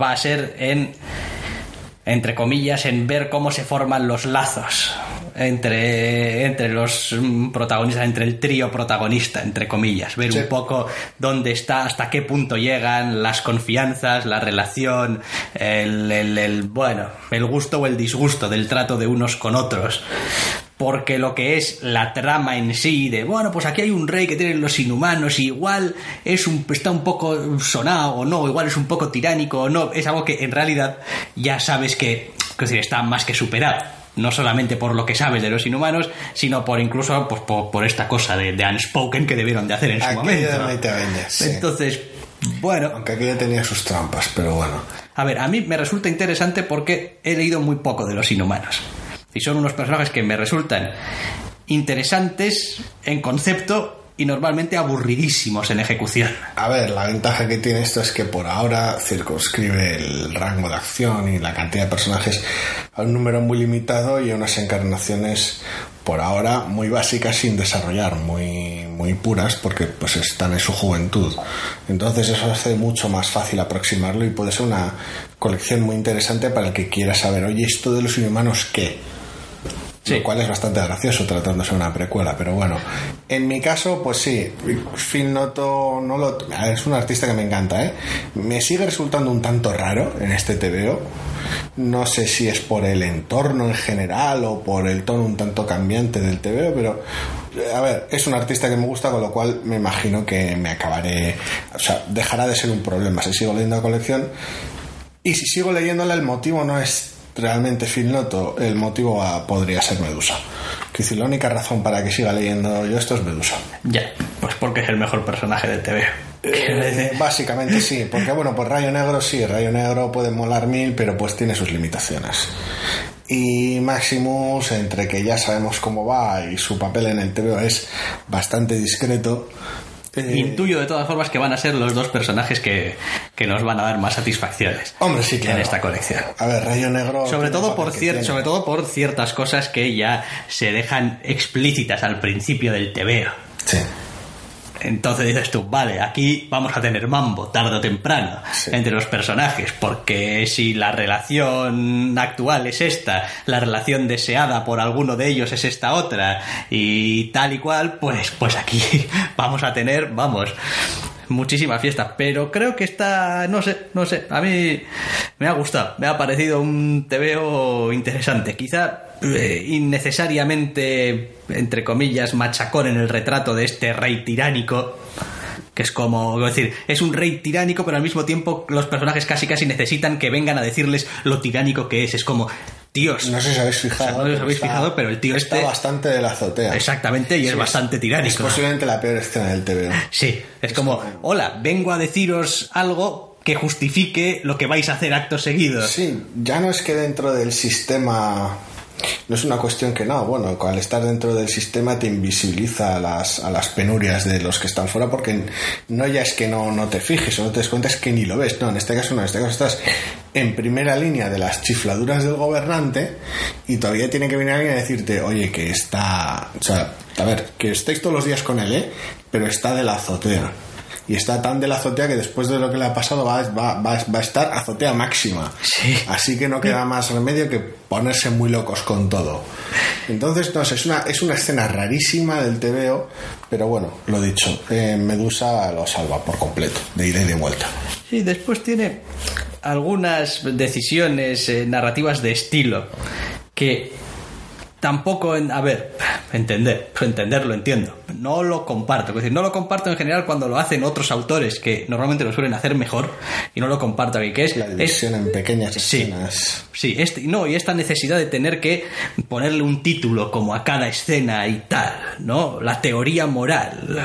va a ser en entre comillas, en ver cómo se forman los lazos entre, entre los mm, protagonistas, entre el trío protagonista, entre comillas, ver Sí. un poco dónde está, hasta qué punto llegan, las confianzas, la relación, el, el- el, bueno, el gusto o el disgusto del trato de unos con otros. Porque lo que es la trama en sí, de bueno, pues aquí hay un rey que tienen los inhumanos, y igual es un, está un poco sonado o no, igual es un poco tiránico o no, es algo que en realidad ya sabes que, que está más que superado. No solamente por lo que sabes de los inhumanos, sino por incluso pues, por, por esta cosa de, de Unspoken que debieron de hacer en su momento. sí. Entonces, bueno, Aunque aquello tenía sus trampas, pero bueno. a ver, a mí me resulta interesante porque he leído muy poco de los inhumanos. Y son unos personajes que me resultan interesantes en concepto y normalmente aburridísimos en ejecución. A ver, la ventaja que tiene esto es que por ahora circunscribe el rango de acción y la cantidad de personajes a un número muy limitado y a unas encarnaciones por ahora muy básicas sin desarrollar, muy, muy puras porque pues están en su juventud. Entonces eso hace mucho más fácil aproximarlo y puede ser una colección muy interesante para el que quiera saber, oye, esto de los inhumanos qué? Sí. Lo cual es bastante gracioso tratándose de una precuela, pero bueno. En mi caso, pues sí, Phil Noto no lo, es un artista que me encanta, ¿eh? Me sigue resultando un tanto raro en este TVO. No sé si es por el entorno en general o por el tono un tanto cambiante del TVO, pero eh, a ver, es un artista que me gusta, con lo cual me imagino que me acabaré, o sea, dejará de ser un problema si sigo leyendo la colección. Y si sigo leyéndola, el motivo no es realmente Phil Noto, el motivo podría ser Medusa. Que decir, la única razón para que siga leyendo yo esto es Medusa. Ya, pues porque es el mejor personaje del TV. Eh, básicamente sí, porque bueno, pues Rayo Negro sí, Rayo Negro puede molar mil, pero pues tiene sus limitaciones. Y Maximus, entre que ya sabemos cómo va y su papel en el TVO es bastante discreto, eh, Intuyo de todas formas que van a ser los dos personajes que, que nos van a dar más satisfacciones Hombre, sí, claro. en esta colección. A ver, Rayo Negro. Sobre todo, por cier- sobre todo por ciertas cosas que ya se dejan explícitas al principio del TVO. Sí. Entonces dices tú, vale, aquí vamos a tener mambo tarde o temprano Sí. entre los personajes, porque si la relación actual es esta, la relación deseada por alguno de ellos es esta otra, y tal y cual, pues, pues aquí vamos a tener, vamos, muchísima fiesta. Pero creo que está, no sé, no sé, a mí me ha gustado, me ha parecido un TVO interesante. Quizá eh, innecesariamente, entre comillas, machacón en el retrato de este rey tiránico. Que es como, decir, es un rey tiránico, pero al mismo tiempo los personajes casi casi necesitan que vengan a decirles lo tiránico que es. Es como, tíos, No sé si habéis fijado. O sea, no os habéis está- fijado, pero el tío está este- bastante de la azotea. exactamente, y es bastante Es tiránico. posiblemente la peor escena del TVO. Sí, es como, hola, vengo a deciros algo que justifique lo que vais a hacer acto seguido. Sí, ya no es que dentro del sistema. No es una cuestión que no, bueno, al estar dentro del sistema te invisibiliza a las, a las penurias de los que están fuera porque no ya es que no, no te fijes o no te des cuenta, es que ni lo ves. No, en este caso no, en este caso estás en primera línea de las chifladuras del gobernante y todavía tiene que venir alguien a decirte, oye, que está... O sea, a ver, que estáis todos los días con él, ¿eh? Pero está de la azotea. Y está tan de la azotea que después de lo que le ha pasado va, va, va, va a estar azotea máxima. Sí. Así que no queda más remedio que ponerse muy locos con todo. Entonces, no sé, es una, es una escena rarísima del TVO, pero bueno, lo dicho, eh, Medusa lo salva por completo, de ida y de vuelta. Sí, después tiene algunas decisiones eh, narrativas de estilo que tampoco, en- a ver, entender, entenderlo entiendo. No lo comparto, es decir, no lo comparto en general cuando lo hacen otros autores que normalmente lo suelen hacer mejor y no lo comparto aquí, que es, La es división en pequeñas Sí. escenas. Sí, este, no, y esta necesidad de tener que ponerle un título como a cada escena y tal, ¿no? La teoría moral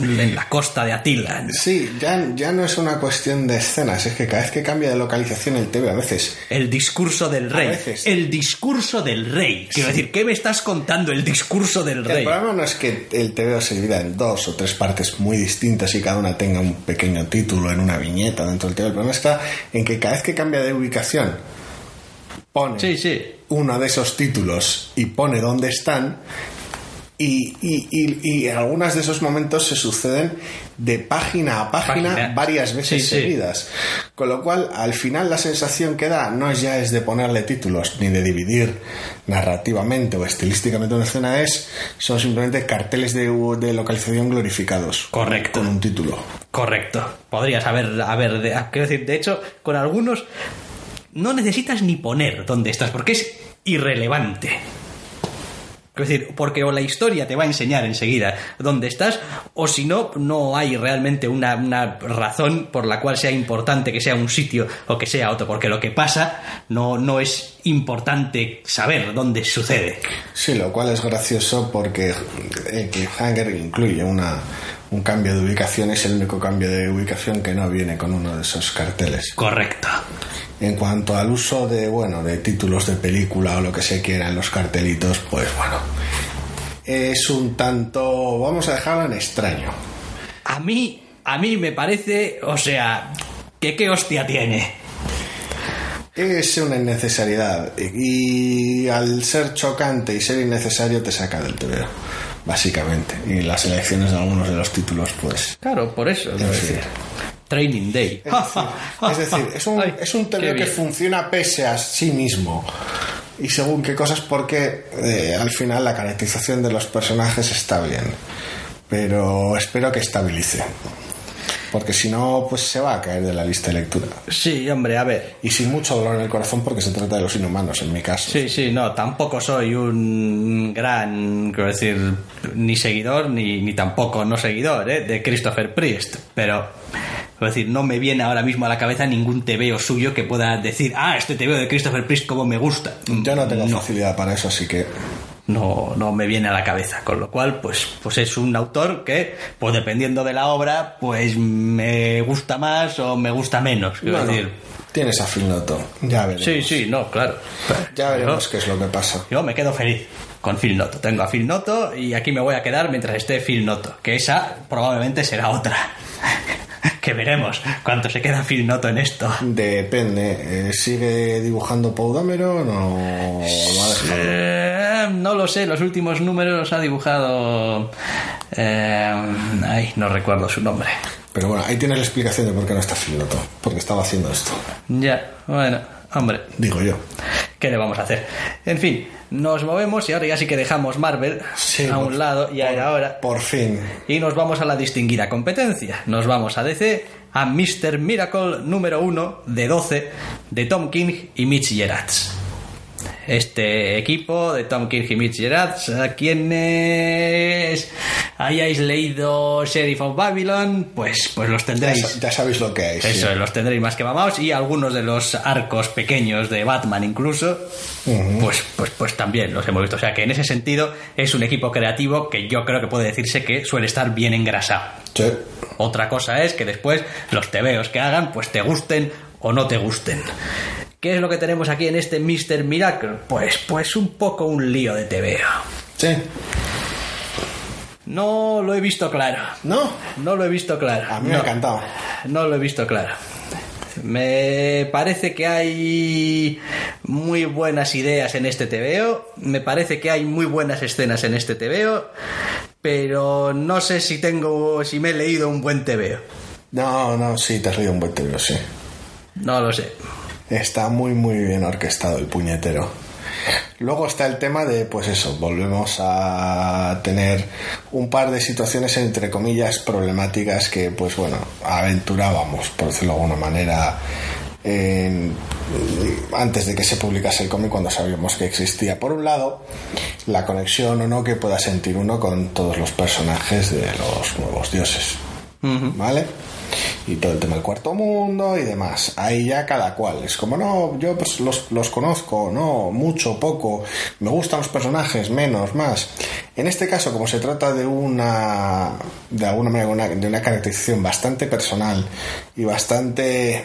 en la costa de Atila. Sí, ya, ya no es una cuestión de escenas, es que cada vez que cambia de localización el TV a veces El discurso del rey. veces. El discurso del rey. Quiero decir, ¿qué me estás contando? El discurso del Que El rey. problema no es que el TVO se divida en dos o tres partes muy distintas y cada una tenga un pequeño título en una viñeta dentro del TVO. El problema está en que cada vez que cambia de ubicación pone Sí, sí. uno de esos títulos y pone dónde están y, y, y, y algunos de esos momentos se suceden de página a página, Página. varias veces Sí, sí. seguidas. Con lo cual, al final la sensación que da no es ya es de ponerle títulos ni de dividir narrativamente o estilísticamente una escena, es son simplemente carteles de, de localización glorificados. Correcto. Con un título. Correcto. Podrías haber, haber de- quiero decir, de hecho, con algunos no necesitas ni poner dónde estás, porque es irrelevante. Es decir, porque o la historia te va a enseñar enseguida dónde estás, o si no, no hay realmente una, una razón por la cual sea importante que sea un sitio o que sea otro, porque lo que pasa no, no es importante saber dónde sucede. Sí, lo cual es gracioso porque el cliffhanger incluye una, un cambio de ubicación, es el único cambio de ubicación que no viene con uno de esos carteles. Correcto. En cuanto al uso de, bueno, de títulos de película o lo que se quiera en los cartelitos, pues bueno, es un tanto, vamos a dejarlo en extraño. A mí, a mí me parece, o sea, que qué hostia tiene. Es una innecesariedad y al ser chocante y ser innecesario te saca del TVO, básicamente. Y las elecciones de algunos de los títulos, pues Claro, por eso. fin. decir. Training Day. Es decir, es, decir, es un, Ay, es un que funciona pese a sí mismo. Y según qué cosas, porque eh, al final la caracterización de los personajes está bien. Pero espero que estabilice. Porque si no, pues se va a caer de la lista de lectura. Sí, hombre, a ver. Y sin mucho dolor en el corazón porque se trata de los inhumanos, en mi caso. Sí, sí, no, tampoco soy un gran, quiero decir, ni seguidor ni, ni tampoco no seguidor ¿eh? de Christopher Priest, pero quiero decir, no me viene ahora mismo a la cabeza ningún tebeo suyo que pueda decir, ah, este tebeo de Christopher Priest como me gusta. Yo no tengo facilidad para eso, así que no, no me viene a la cabeza. Con lo cual, pues, pues es un autor que, pues dependiendo de la obra, pues me gusta más o me gusta menos. quiero Bueno, decir. tienes a Phil Noto. Ya veremos. Sí, sí, no, claro. Ya veremos qué es lo que pasa. Yo me quedo feliz con Phil Noto. Tengo a Phil Noto y aquí me voy a quedar mientras esté Phil Noto. Que esa probablemente será otra. Que veremos cuánto se queda Phil Noto en esto. Depende. eh, ¿Sigue dibujando Paul Dameron o lo ha dejado? Eh, no lo sé, los últimos números los ha dibujado. eh, ay, no recuerdo su nombre. Pero bueno, ahí tienes la explicación de por qué no está Phil Noto. Porque estaba haciendo esto. Ya, bueno, hombre, Digo yo. ¿qué le vamos a hacer? En fin, nos movemos y ahora ya sí que dejamos Marvel Sí, a un lado y ahora Por fin. Y nos vamos a la distinguida competencia. Nos vamos a DC, a Mr. Miracle número 1 de 12 de Tom King y Mitch Gerards. Este equipo de Tom King y Mitch Gerards, a quienes hayáis leído Sheriff of Babylon, pues, pues los tendréis. ya sabéis lo que hay. sí. Eso, los tendréis más que mamados y algunos de los arcos pequeños de Batman incluso, pues, pues, pues también los hemos visto. O sea que en ese sentido es un equipo creativo que yo creo que puede decirse que suele estar bien engrasado. Sí. Otra cosa es que después los tebeos que hagan pues te gusten o no te gusten. ¿Qué es lo que tenemos aquí en este Mr. Miracle? Pues, pues un poco un lío de tebeo. Sí. No lo he visto claro. ¿No? No lo he visto claro. A mí me ha No. encantado. No lo he visto claro. Me parece que hay muy buenas ideas en este TVO. Me parece que hay muy buenas escenas en este TVO. Pero no sé si tengo. si me he leído un buen TVO. No, no, sí, te has leído un buen tebeo, sí. No lo sé. Está muy, muy bien orquestado el puñetero. Luego está el tema de, pues eso, volvemos a tener un par de situaciones entre comillas problemáticas que, pues bueno, aventurábamos, por decirlo de alguna manera, en- antes de que se publicase el cómic cuando sabíamos que existía. Por un lado, la conexión o no que pueda sentir uno con todos los personajes de los nuevos dioses. ¿Vale? Y todo el tema del cuarto mundo y demás. Ahí ya cada cual. Es como, no, yo pues los, los conozco, no, mucho, poco. Me gustan los personajes, menos, más. En este caso, como se trata de una, de alguna manera, una- de una caracterización bastante personal y bastante,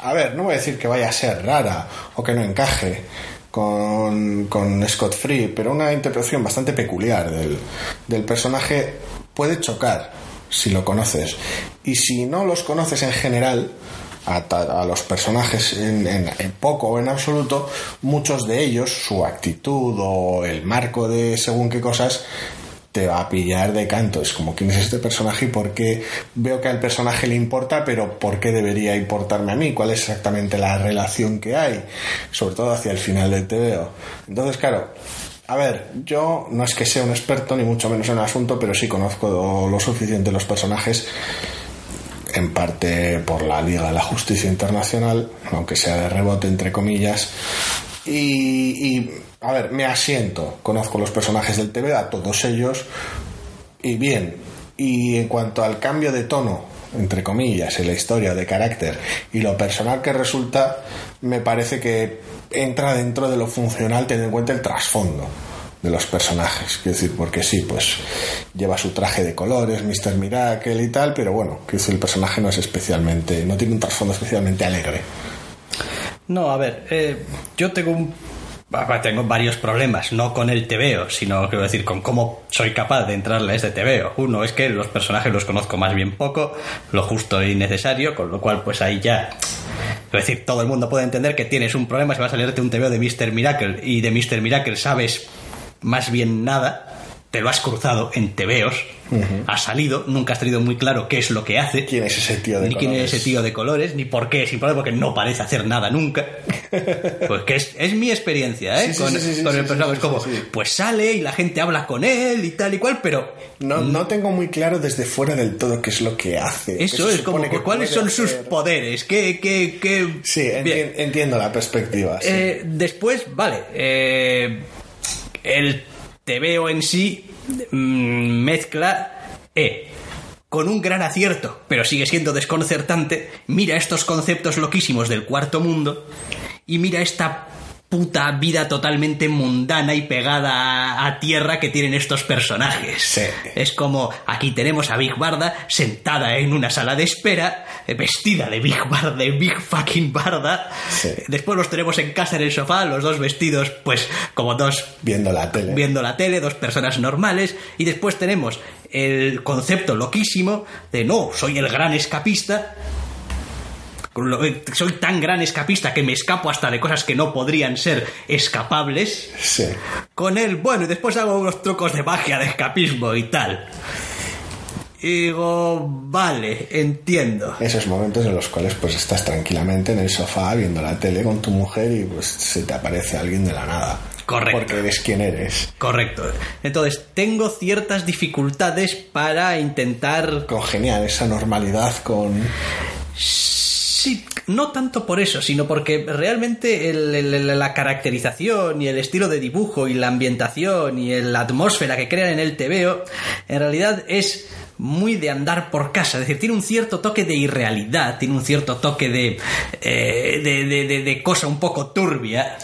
a ver, no voy a decir que vaya a ser rara o que no encaje con, con Scott Free, pero una interpretación bastante peculiar del, del personaje puede chocar si lo conoces. Y si no los conoces en general, a, los personajes en, en- en poco o en absoluto, muchos de ellos, su actitud o el marco de según qué cosas, te va a pillar de canto. Es como, ¿quién es este personaje y por qué veo que al personaje le importa, pero por qué debería importarme a mí? ¿Cuál es exactamente la relación que hay? Sobre todo hacia el final del TVO. Entonces, claro, a ver, yo no es que sea un experto ni mucho menos en el asunto, pero sí conozco lo suficiente los personajes, en parte por la Liga de la Justicia Internacional, aunque sea de rebote entre comillas. Y, y, a ver, me asiento, conozco los personajes del TV, a todos ellos, y bien. Y en cuanto al cambio de tono, entre comillas, en la historia de carácter y lo personal que resulta, me parece que entra dentro de lo funcional teniendo en cuenta el trasfondo de los personajes. Quiero decir, porque sí, pues lleva su traje de colores, Mr. Miracle y tal, pero bueno, decir, el personaje no es especialmente, no tiene un trasfondo especialmente alegre. No, a ver, eh, yo tengo un. Tengo varios problemas, no con el TVO, sino quiero decir con cómo soy capaz de entrarle a este TVO. Uno es que los personajes los conozco más bien poco, lo justo y necesario, con lo cual pues ahí ya. Es decir, todo el mundo puede entender que tienes un problema si va a salirte un TVO de Mr. Miracle y de Mr. Miracle sabes más bien nada, te lo has cruzado en TVOs, has salido, nunca has tenido muy claro qué es lo que hace. ¿Quién es ese tío de ni quién es colores? ese tío de colores, ni por qué, simplemente porque no parece hacer nada nunca. Pues que es, es mi experiencia, ¿eh? Sí, con sí, sí, sí, con el personaje. es como, pues sale y la gente habla con él y tal y cual, pero No, no tengo muy claro desde fuera del todo qué es lo que hace. eso es como, que ¿cuáles son sus poderes? ¿Qué, qué, qué? Sí, enti- Bien. entiendo la perspectiva. Eh, después, vale, eh, el TVO en sí mm, mezcla E con un gran acierto, pero sigue siendo desconcertante. Mira estos conceptos loquísimos del cuarto mundo y mira esta puta vida totalmente mundana y pegada a, a tierra que tienen estos personajes. Sí. Es como aquí tenemos a Big Barda sentada en una sala de espera, eh, vestida de Big Barda, de Big fucking Barda. Sí. Después los tenemos en casa en el sofá, los dos vestidos, pues como dos Viendo la tele. viendo la tele, dos personas normales, y después tenemos el concepto loquísimo de no, soy el gran escapista. Eh, Soy tan gran escapista que me escapo hasta de cosas que no podrían ser escapables. Sí. Con él, bueno, y después hago unos trucos de magia de escapismo y tal. Y digo, vale, entiendo. Esos momentos en los cuales pues estás tranquilamente en el sofá viendo la tele con tu mujer y pues se te aparece alguien de la nada. Correcto. Porque eres quien eres. Correcto. Entonces, tengo ciertas dificultades para intentar Congeniar esa normalidad con... Sí, no tanto por eso, sino porque realmente el- el- la caracterización y el estilo de dibujo y la ambientación y la atmósfera que crean en el TVO en realidad es muy de andar por casa, es decir, tiene un cierto toque de irrealidad, tiene un cierto toque de, eh, de, de- de- de cosa un poco turbia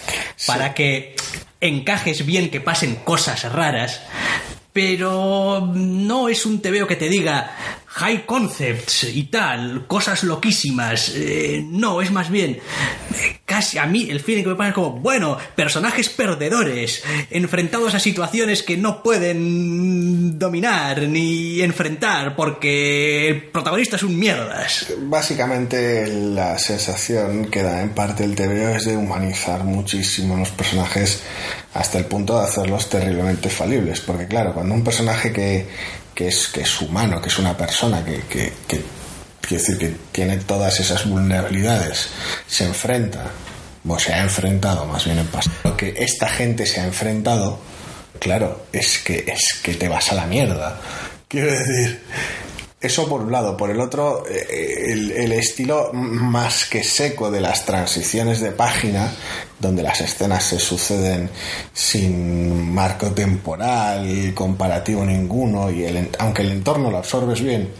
para que encajes bien que pasen cosas raras, pero no es un TVO que te diga high concepts y tal, cosas loquísimas. eh, no, es más bien casi a mí el feeling que me pasa es como, bueno, personajes perdedores, enfrentados a situaciones que no pueden dominar ni enfrentar porque el protagonista es un mierdas. Básicamente la sensación que da en parte el TVO es de humanizar muchísimo los personajes hasta el punto de hacerlos terriblemente falibles. Porque claro, cuando un personaje que, que es, que es humano, que es una persona, que, que, que decir que tiene todas esas vulnerabilidades, se enfrenta, o se ha enfrentado más bien en pasado, lo que esta gente se ha enfrentado, claro, es que, es que te vas a la mierda. Quiero decir, eso por un lado. Por el otro, eh, el, el estilo más que seco de las transiciones de página, donde las escenas se suceden sin marco temporal, comparativo ninguno, y el, aunque el entorno lo absorbes bien,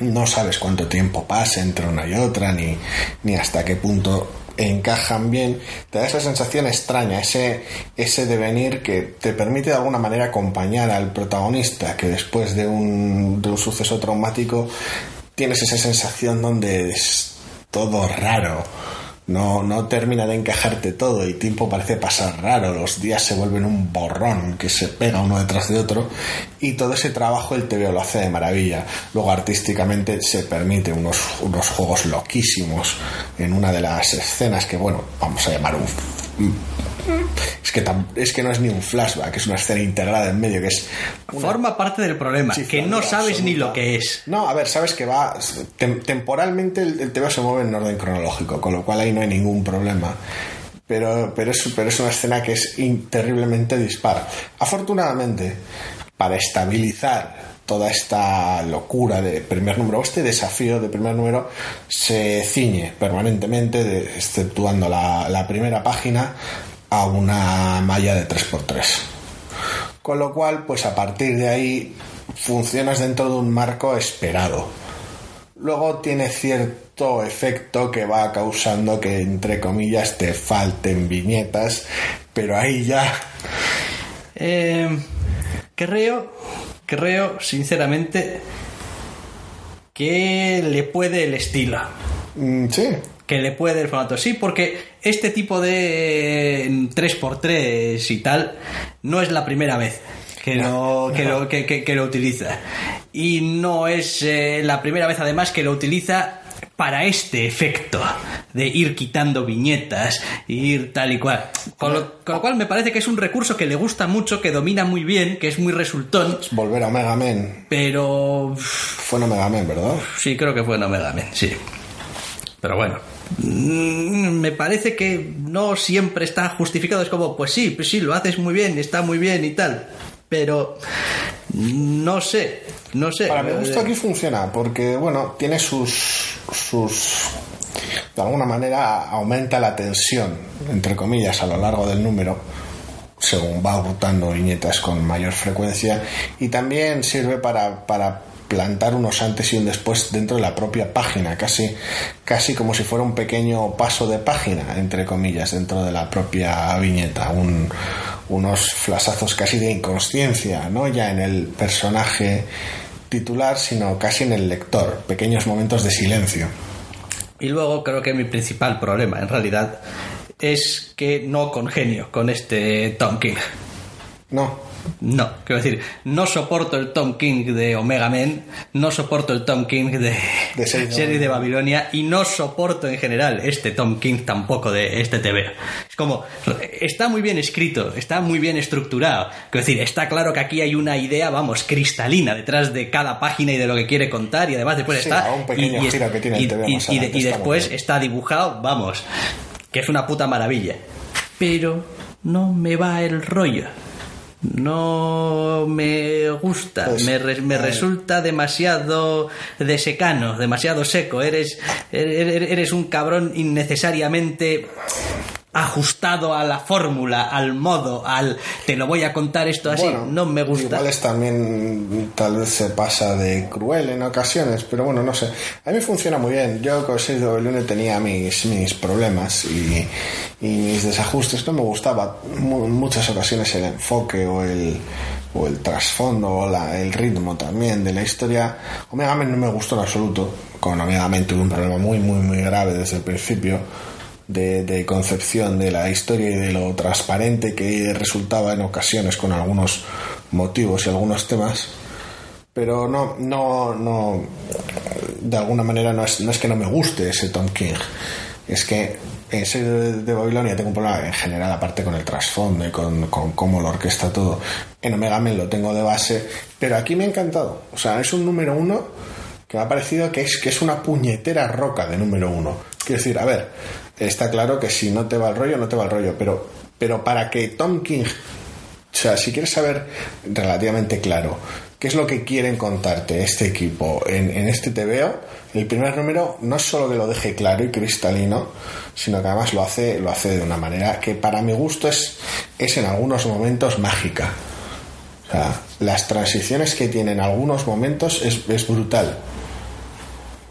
no sabes cuánto tiempo pasa entre una y otra, ni, ni hasta qué punto encajan bien, te da esa sensación extraña, ese, ese devenir que te permite de alguna manera acompañar al protagonista, que después de un, de un suceso traumático tienes esa sensación donde es todo raro. No, no termina de encajarte todo y tiempo parece pasar raro, los días se vuelven un borrón que se pega uno detrás de otro y todo ese trabajo el TVO lo hace de maravilla. Luego artísticamente se permite unos, unos juegos loquísimos en una de las escenas que bueno, vamos a llamar un... Es que, tam- es que no es ni un flashback, es una escena integrada en medio que es una Forma parte del problema, que no sabes ni lo que es. No, a ver, sabes que va. tem- temporalmente el, el TV se mueve en orden cronológico, con lo cual ahí no hay ningún problema. Pero, pero, es, pero es una escena que es in- terriblemente dispar. Afortunadamente, para estabilizar toda esta locura de primer número, este desafío de primer número, se ciñe permanentemente, exceptuando la, la primera página, a una malla de 3x3. Con lo cual, pues a partir de ahí funcionas dentro de un marco esperado. Luego tiene cierto efecto que va causando que, entre comillas, te falten viñetas, pero ahí ya... Eh, creo, creo, sinceramente, que le puede el estilo. mm, sí, Que le puede el formato. Sí, porque este tipo de 3x3 y tal no es la primera vez que lo, que lo, que, que- que lo utiliza. Y no es eh, la primera vez además que lo utiliza para este efecto de ir quitando viñetas, ir tal y cual. Con lo, con lo cual me parece que es un recurso que le gusta mucho, que domina muy bien, que es muy resultón, volver a Omega Men. pero Fue en Omega Men, ¿verdad? Sí, creo que fue en Omega Men, sí. Pero bueno, mm, me parece que no siempre está justificado. Es como, pues sí, pues sí, lo haces muy bien, está muy bien y tal. Pero no sé, no sé. Para mi gusto aquí funciona, porque, bueno, tiene sus... sus de alguna manera aumenta la tensión, entre comillas, a lo largo del número, según va rotando viñetas con mayor frecuencia, y también sirve para, para plantar unos antes y un después dentro de la propia página, casi, casi como si fuera un pequeño paso de página, entre comillas, dentro de la propia viñeta, un, unos flasazos casi de inconsciencia, no ya en el personaje titular, sino casi en el lector, pequeños momentos de silencio. Y luego creo que mi principal problema, en realidad, es que no congenio con este Tom King. No. No, quiero decir, no soporto el Tom King de Omega Men, no soporto el Tom King de, De Serie de Babilonia y no soporto en general este Tom King tampoco de este TV. Es como, está muy bien escrito, está muy bien estructurado. Quiero decir, está claro que aquí hay una idea, vamos, cristalina detrás de cada página y de lo que quiere contar y además después Sí, está... a un pequeño y, y- giro que tiene el y- TV y- más y de- adelante, y está muy después está dibujado, vamos, que es una puta maravilla. Pero no me va el rollo. No me gusta, Pues, me, re- me eh, resulta demasiado de secano, demasiado seco. Eres, eres, eres un cabrón innecesariamente ajustado a la fórmula, al modo, al te lo voy a contar esto así. Bueno, no me gusta. Igual es también, tal vez se pasa de cruel en ocasiones, pero bueno, no sé. A mí funciona muy bien. Yo con 6 de Babilonia tenía mis, mis problemas y, y mis desajustes. No me gustaba en muchas ocasiones el enfoque o el, o el trasfondo o la- el ritmo también de la historia. Omega Men no me gustó en absoluto. Con Omega Men tuve un problema muy, muy, muy grave desde el principio de, concepción de la historia y de lo transparente que resultaba en ocasiones con algunos motivos y algunos temas pero no no no de alguna manera no es, no es que no me guste ese Tom King es que en de, de Babilonia tengo un problema en general aparte con el trasfondo y con, con cómo lo orquesta todo en Omega Men lo tengo de base pero aquí me ha encantado o sea es un número uno que me ha parecido que es, que es una puñetera roca de número uno. Quiero decir, a ver, está claro que si no te va el rollo, no te va el rollo, pero, pero para que Tom King, o sea, si quieres saber relativamente claro qué es lo que quieren contarte este equipo en, en este TVO, el primer número no es solo que lo deje claro y cristalino, sino que además lo hace, lo hace de una manera que para mi gusto es, es en algunos momentos mágica. O sea, las transiciones que tiene en algunos momentos es, es brutal.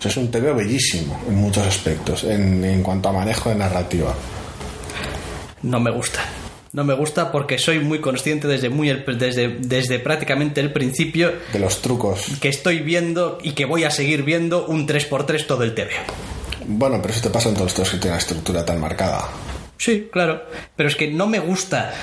Sea, es un TV bellísimo en muchos aspectos, en, en cuanto a manejo de narrativa. No me gusta. No me gusta porque soy muy consciente desde, muy el- desde, desde prácticamente el principio De los trucos. que estoy viendo y que voy a seguir viendo un 3x3 todo el TV. Bueno, pero eso te pasa en todos los que tienen una estructura tan marcada. Sí, claro. Pero es que no me gusta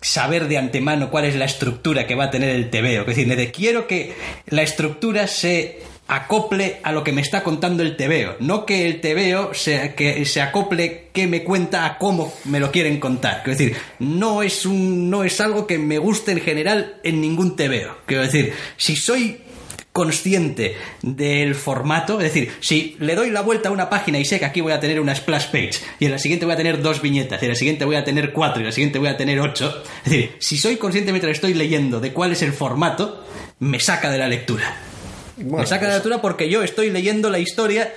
saber de antemano cuál es la estructura que va a tener el TVO. Es decir, de quiero que la estructura se acople a lo que me está contando el TVO. No que el TVO se, que se acople que me cuenta a cómo me lo quieren contar. Es decir, no es, un, no es algo que me guste en general en ningún TVO. Quiero decir, si soy consciente del formato, es decir, si le doy la vuelta a una página y sé que aquí voy a tener una splash page y en la siguiente voy a tener dos viñetas y en la siguiente voy a tener cuatro y en la siguiente voy a tener ocho, es decir, si soy consciente mientras estoy leyendo de cuál es el formato, me saca de la lectura. Bueno, me saca de la pues- porque yo estoy leyendo la historia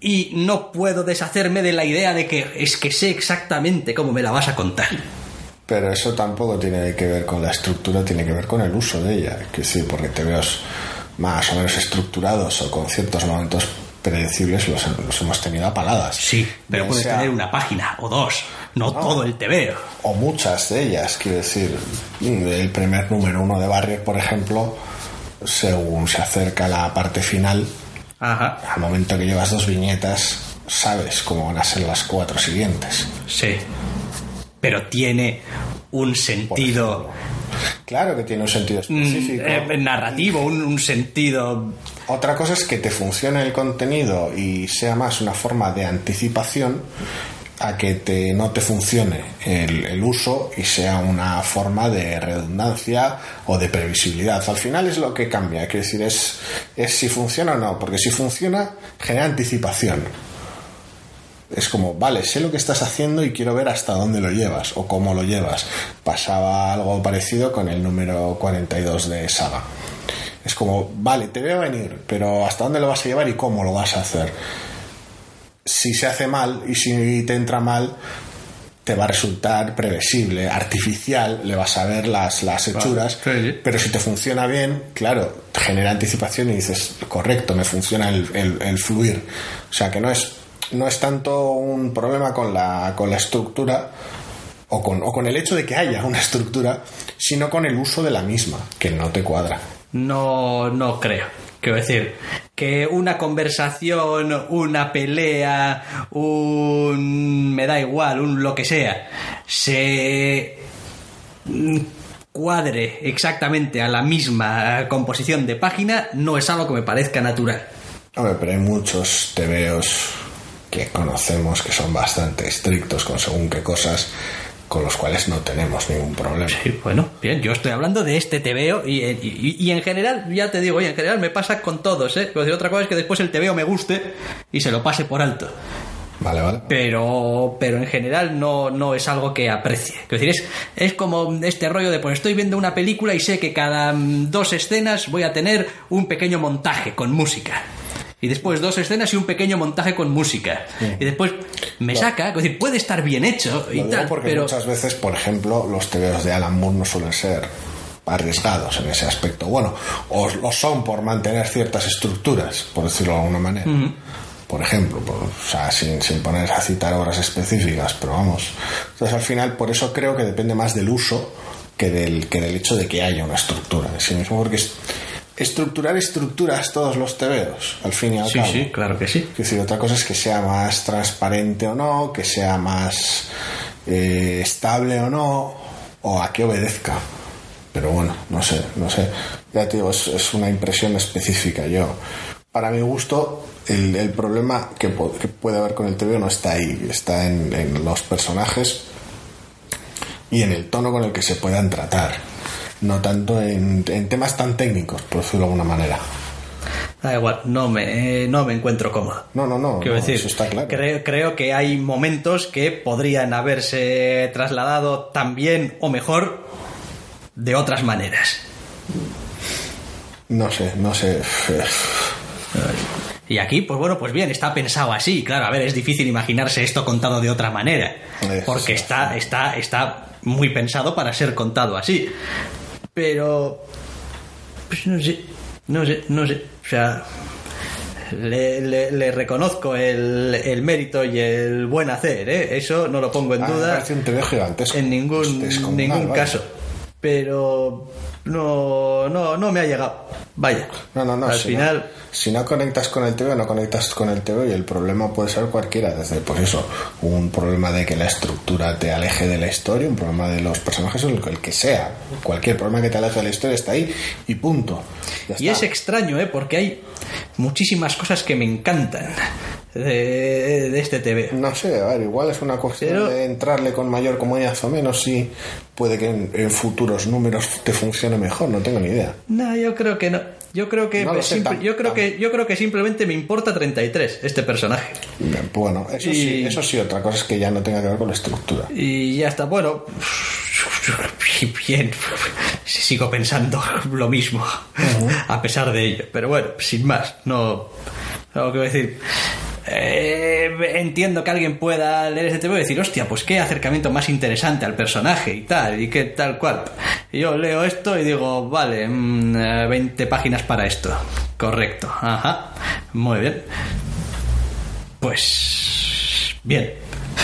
y no puedo deshacerme de la idea de que es que sé exactamente cómo me la vas a contar. Pero eso tampoco tiene que ver con la estructura, tiene que ver con el uso de ella. Que sí, porque TVOs más o menos estructurados o con ciertos momentos predecibles los, los hemos tenido a paladas. Sí, pero puedes sea- tener una página o dos, no, todo el TVO. o muchas de ellas, quiero decir, el primer número uno de Barrier, por ejemplo, según se acerca la parte final, Ajá. al momento que llevas dos viñetas, sabes cómo van a ser las cuatro siguientes. Sí. Pero tiene un sentido Claro que tiene un sentido mm, específico. eh, narrativo, un, un sentido. Otra cosa es que te funcione el contenido y sea más una forma de anticipación a que te, no te funcione el, uso y sea una forma de redundancia o de previsibilidad. Al final es lo que cambia, quiero decir, es, es si funciona o no, porque si funciona genera anticipación. Es como, vale, sé lo que estás haciendo y quiero ver hasta dónde lo llevas o cómo lo llevas. Pasaba algo parecido con el número 42 de Saga. Es como, vale, te veo venir, pero ¿hasta dónde lo vas a llevar y cómo lo vas a hacer? Si se hace mal y si te entra mal, te va a resultar previsible, artificial, le vas a ver las, las hechuras, sí. pero si te funciona bien, claro, te genera anticipación y dices, correcto, me funciona el, el- el fluir. O sea que no es, no es tanto un problema con la, con la estructura o con, o con el hecho de que haya una estructura, sino con el uso de la misma, que no te cuadra. No, no creo. Quiero decir, que una conversación, una pelea, un... me da igual, un lo que sea, se cuadre exactamente a la misma composición de página, no es algo que me parezca natural. Hombre, pero hay muchos tebeos que conocemos que son bastante estrictos con según qué cosas, con los cuales no tenemos ningún problema. Sí, bueno, bien, yo estoy hablando de este TVO y, y, y en general, ya te digo, y en general me pasa con todos, ¿eh? Decir, otra cosa es que después el TVO me guste y se lo pase por alto. Vale, vale. pero pero en general no, no es algo que aprecie. Quiero decir, es, es como este rollo de, pues estoy viendo una película y sé que cada mm, dos escenas voy a tener un pequeño montaje con música. Y después dos escenas y un pequeño montaje con música. Y después me saca, es decir, puede estar bien hecho y Lo digo tal, porque pero... muchas veces, por ejemplo, los tebeos de Alan Moore no suelen ser arriesgados en ese aspecto. Bueno, o lo son por mantener ciertas estructuras, por decirlo de alguna manera. Por ejemplo, por- o sea, sin, sin poner a citar obras específicas, pero vamos. Entonces, al final, por eso creo que depende más del uso que del, que del hecho de que haya una estructura en sí mismo, porque es- estructurar estructuras todos los tebeos, al fin y al Sí, cabo. sí, claro que sí. Es decir, otra cosa es que sea más transparente o no, que sea más eh, estable o no, o a qué obedezca. Pero bueno, no sé, no sé. Ya te digo, es, es una impresión específica. Yo, para mi gusto, el, el problema que, que puede haber con el TV no está ahí, está en, en los personajes y en el tono con el que se puedan tratar. No tanto en, en temas tan técnicos, por decirlo de alguna manera. Da igual, no me, eh, no me encuentro cómodo. No, no, no, Quiero no, decir, eso está claro. creo, creo que hay momentos que podrían haberse trasladado también o mejor de otras maneras. No sé, no sé. Y aquí, pues bueno, pues bien, está pensado así. Claro, a ver, es difícil imaginarse esto contado de otra manera. Eso Porque sí, está, está, está muy pensado para ser contado así. Pero. Pues no sé, no sé, no sé. O sea. Le, le- le reconozco el, el mérito y el buen hacer, ¿eh? Eso no lo pongo en Ah, me duda parece un TV gigantesco. en ningún, Es descomunal, ningún vaya. caso. Pero no, no, no me ha llegado. Vaya. No, no, no. Al si final. No, si no conectas con el TV, no conectas con el TV y el problema puede ser cualquiera. Desde, por eso, un problema de que la estructura te aleje de la historia, un problema de los personajes, o el, que sea. Cualquier problema que te aleje de la historia está ahí y punto. Y es extraño, ¿eh? Porque hay muchísimas cosas que me encantan de, de este TV. No sé, a ver, igual es una cuestión Pero- de entrarle con mayor comodidad o menos y puede que en, en futuros números te funcione mejor, no tengo ni idea. No, yo creo que no. Yo creo que, No simple- yo creo que yo creo que simplemente me importa 33 este personaje. Bueno, eso, Y- sí, eso sí, otra cosa es que ya no tenga que ver con la estructura. Y ya está, bueno. Bien, sigo pensando lo mismo, a pesar de ello. Pero bueno, sin más, no. No quiero decir. eh, entiendo que alguien pueda leer este tema y decir, hostia, pues qué acercamiento más interesante al personaje y tal, y qué tal cual. Y yo leo esto y digo, vale, mm, eh, 20 páginas para esto. Correcto, ajá, muy bien. Pues. Bien.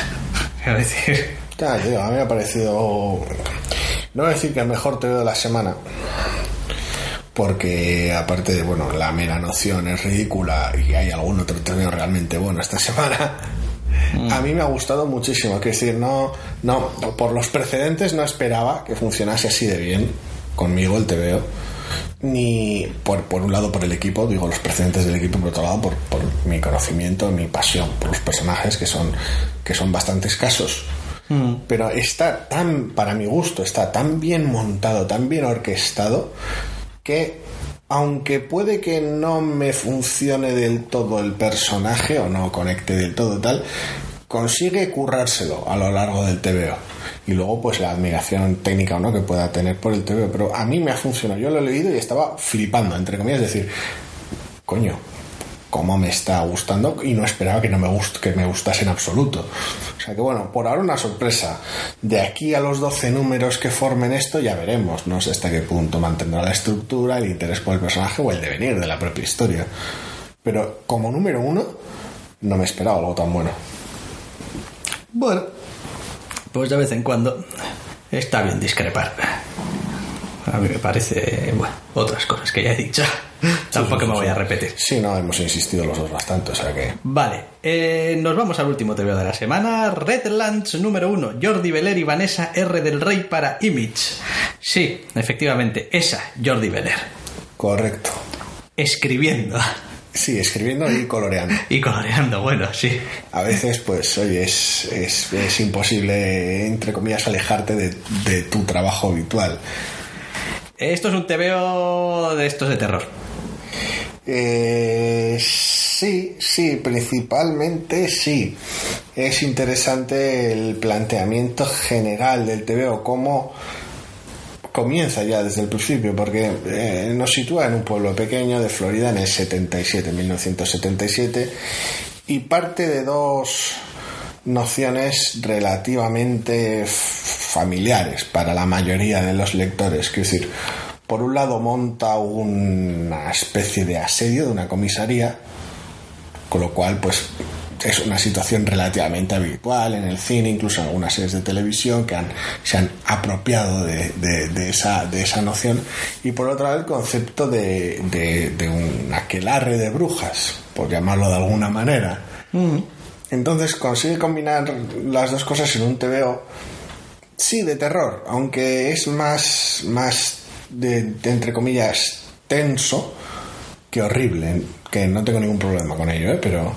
Quiero decir. Ya, tío, a mí me ha parecido. No voy a decir que el mejor TV de la semana. Porque aparte de, bueno, la mera noción es ridícula y hay algún otro TV realmente bueno esta semana. A mí me ha gustado muchísimo. Quiero decir, no, no, por los precedentes no esperaba que funcionase así de bien conmigo el TVO. Ni por, por un lado por el equipo, digo los precedentes del equipo, por otro lado por, por mi conocimiento, mi pasión por los personajes que son, que son bastante escasos. Pero está tan, para mi gusto, está tan bien montado, tan bien orquestado, que aunque puede que no me funcione del todo el personaje o no conecte del todo tal, consigue currárselo a lo largo del TVO. Y luego pues la admiración técnica o no que pueda tener por el TVO. Pero a mí me ha funcionado. Yo lo he leído y estaba flipando, entre comillas, es decir, coño, cómo me está gustando y no esperaba que no me gust que me gustase en absoluto. O sea que bueno, por ahora una sorpresa. De aquí a los 12 números que formen esto ya veremos, no sé hasta qué punto mantendrá la estructura, el interés por el personaje o el devenir de la propia historia. Pero como número uno, no me esperaba algo tan bueno. Bueno, pues de vez en cuando está bien discrepar. A mí me parece, bueno, otras cosas que ya he dicho. Tampoco me voy a repetir. Sí, no, hemos insistido los dos bastante, o sea que... Vale, eh, nos vamos al último TVO de la semana. Redlands número uno. Jordi Beler y Vanessa R. del Rey para Image. Sí, efectivamente, esa, Jordi Beler. Correcto. Escribiendo. Sí, escribiendo y coloreando. Y coloreando, bueno, sí. A veces, pues, oye, es, es, es imposible, entre comillas, alejarte de, de tu trabajo habitual. Esto es un TVO de estos de terror. Eh, sí, sí, principalmente sí. Es interesante el planteamiento general del TVO, cómo comienza ya desde el principio, porque eh, nos sitúa en un pueblo pequeño de Florida en el 77, 1977, y parte de dos nociones relativamente familiares para la mayoría de los lectores. Quiero decir, por un lado monta una especie de asedio de una comisaría, con lo cual pues es una situación relativamente habitual en el cine, incluso en algunas series de televisión que han, se han apropiado de, de, esa, de esa noción. Y por otro lado el concepto de, de un aquelarre de brujas, por llamarlo de alguna manera. Mm. Entonces consigue combinar las dos cosas en un TVO, sí, de terror, aunque es más, más de, entre comillas, tenso que horrible, que no tengo ningún problema con ello, ¿eh? pero...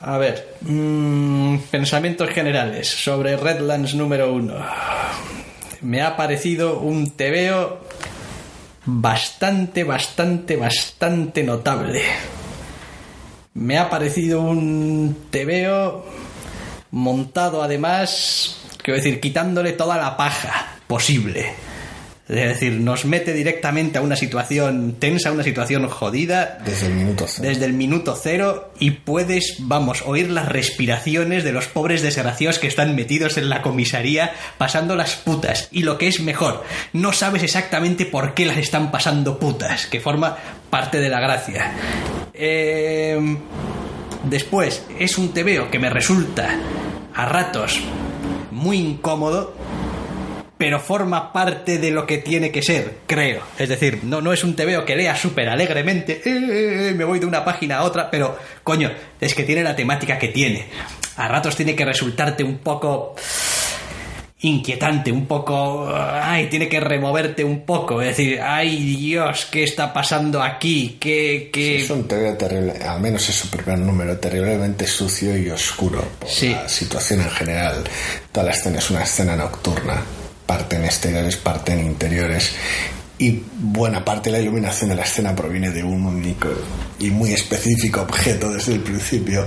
A ver, mmm, pensamientos generales sobre Redlands número uno. Me ha parecido un tebeo bastante, bastante, bastante notable. Me ha parecido un tebeo montado además, quiero decir, quitándole toda la paja posible es decir, nos mete directamente a una situación tensa, una situación jodida. Desde el minuto cero. Desde el minuto cero y puedes, vamos, oír las respiraciones de los pobres desgraciados que están metidos en la comisaría pasando las putas. Y lo que es mejor, no sabes exactamente por qué las están pasando putas, que forma parte de la gracia. Eh, después, es un tebeo que me resulta a ratos muy incómodo pero forma parte de lo que tiene que ser, creo. Es decir, no, no es un TVO que lea súper alegremente, eh, eh, eh, me voy de una página a otra, pero coño, es que tiene la temática que tiene. A ratos tiene que resultarte un poco inquietante, un poco... Ay, tiene que removerte un poco, es decir, ay Dios, ¿qué está pasando aquí? ¿Qué, qué... es un TVO terrible, al menos es su primer número, terriblemente sucio y oscuro por la situación en general. Toda la escena es una escena nocturna parte en exteriores, parte en interiores. Y buena parte de la iluminación de la escena proviene de un único y muy específico objeto desde el principio,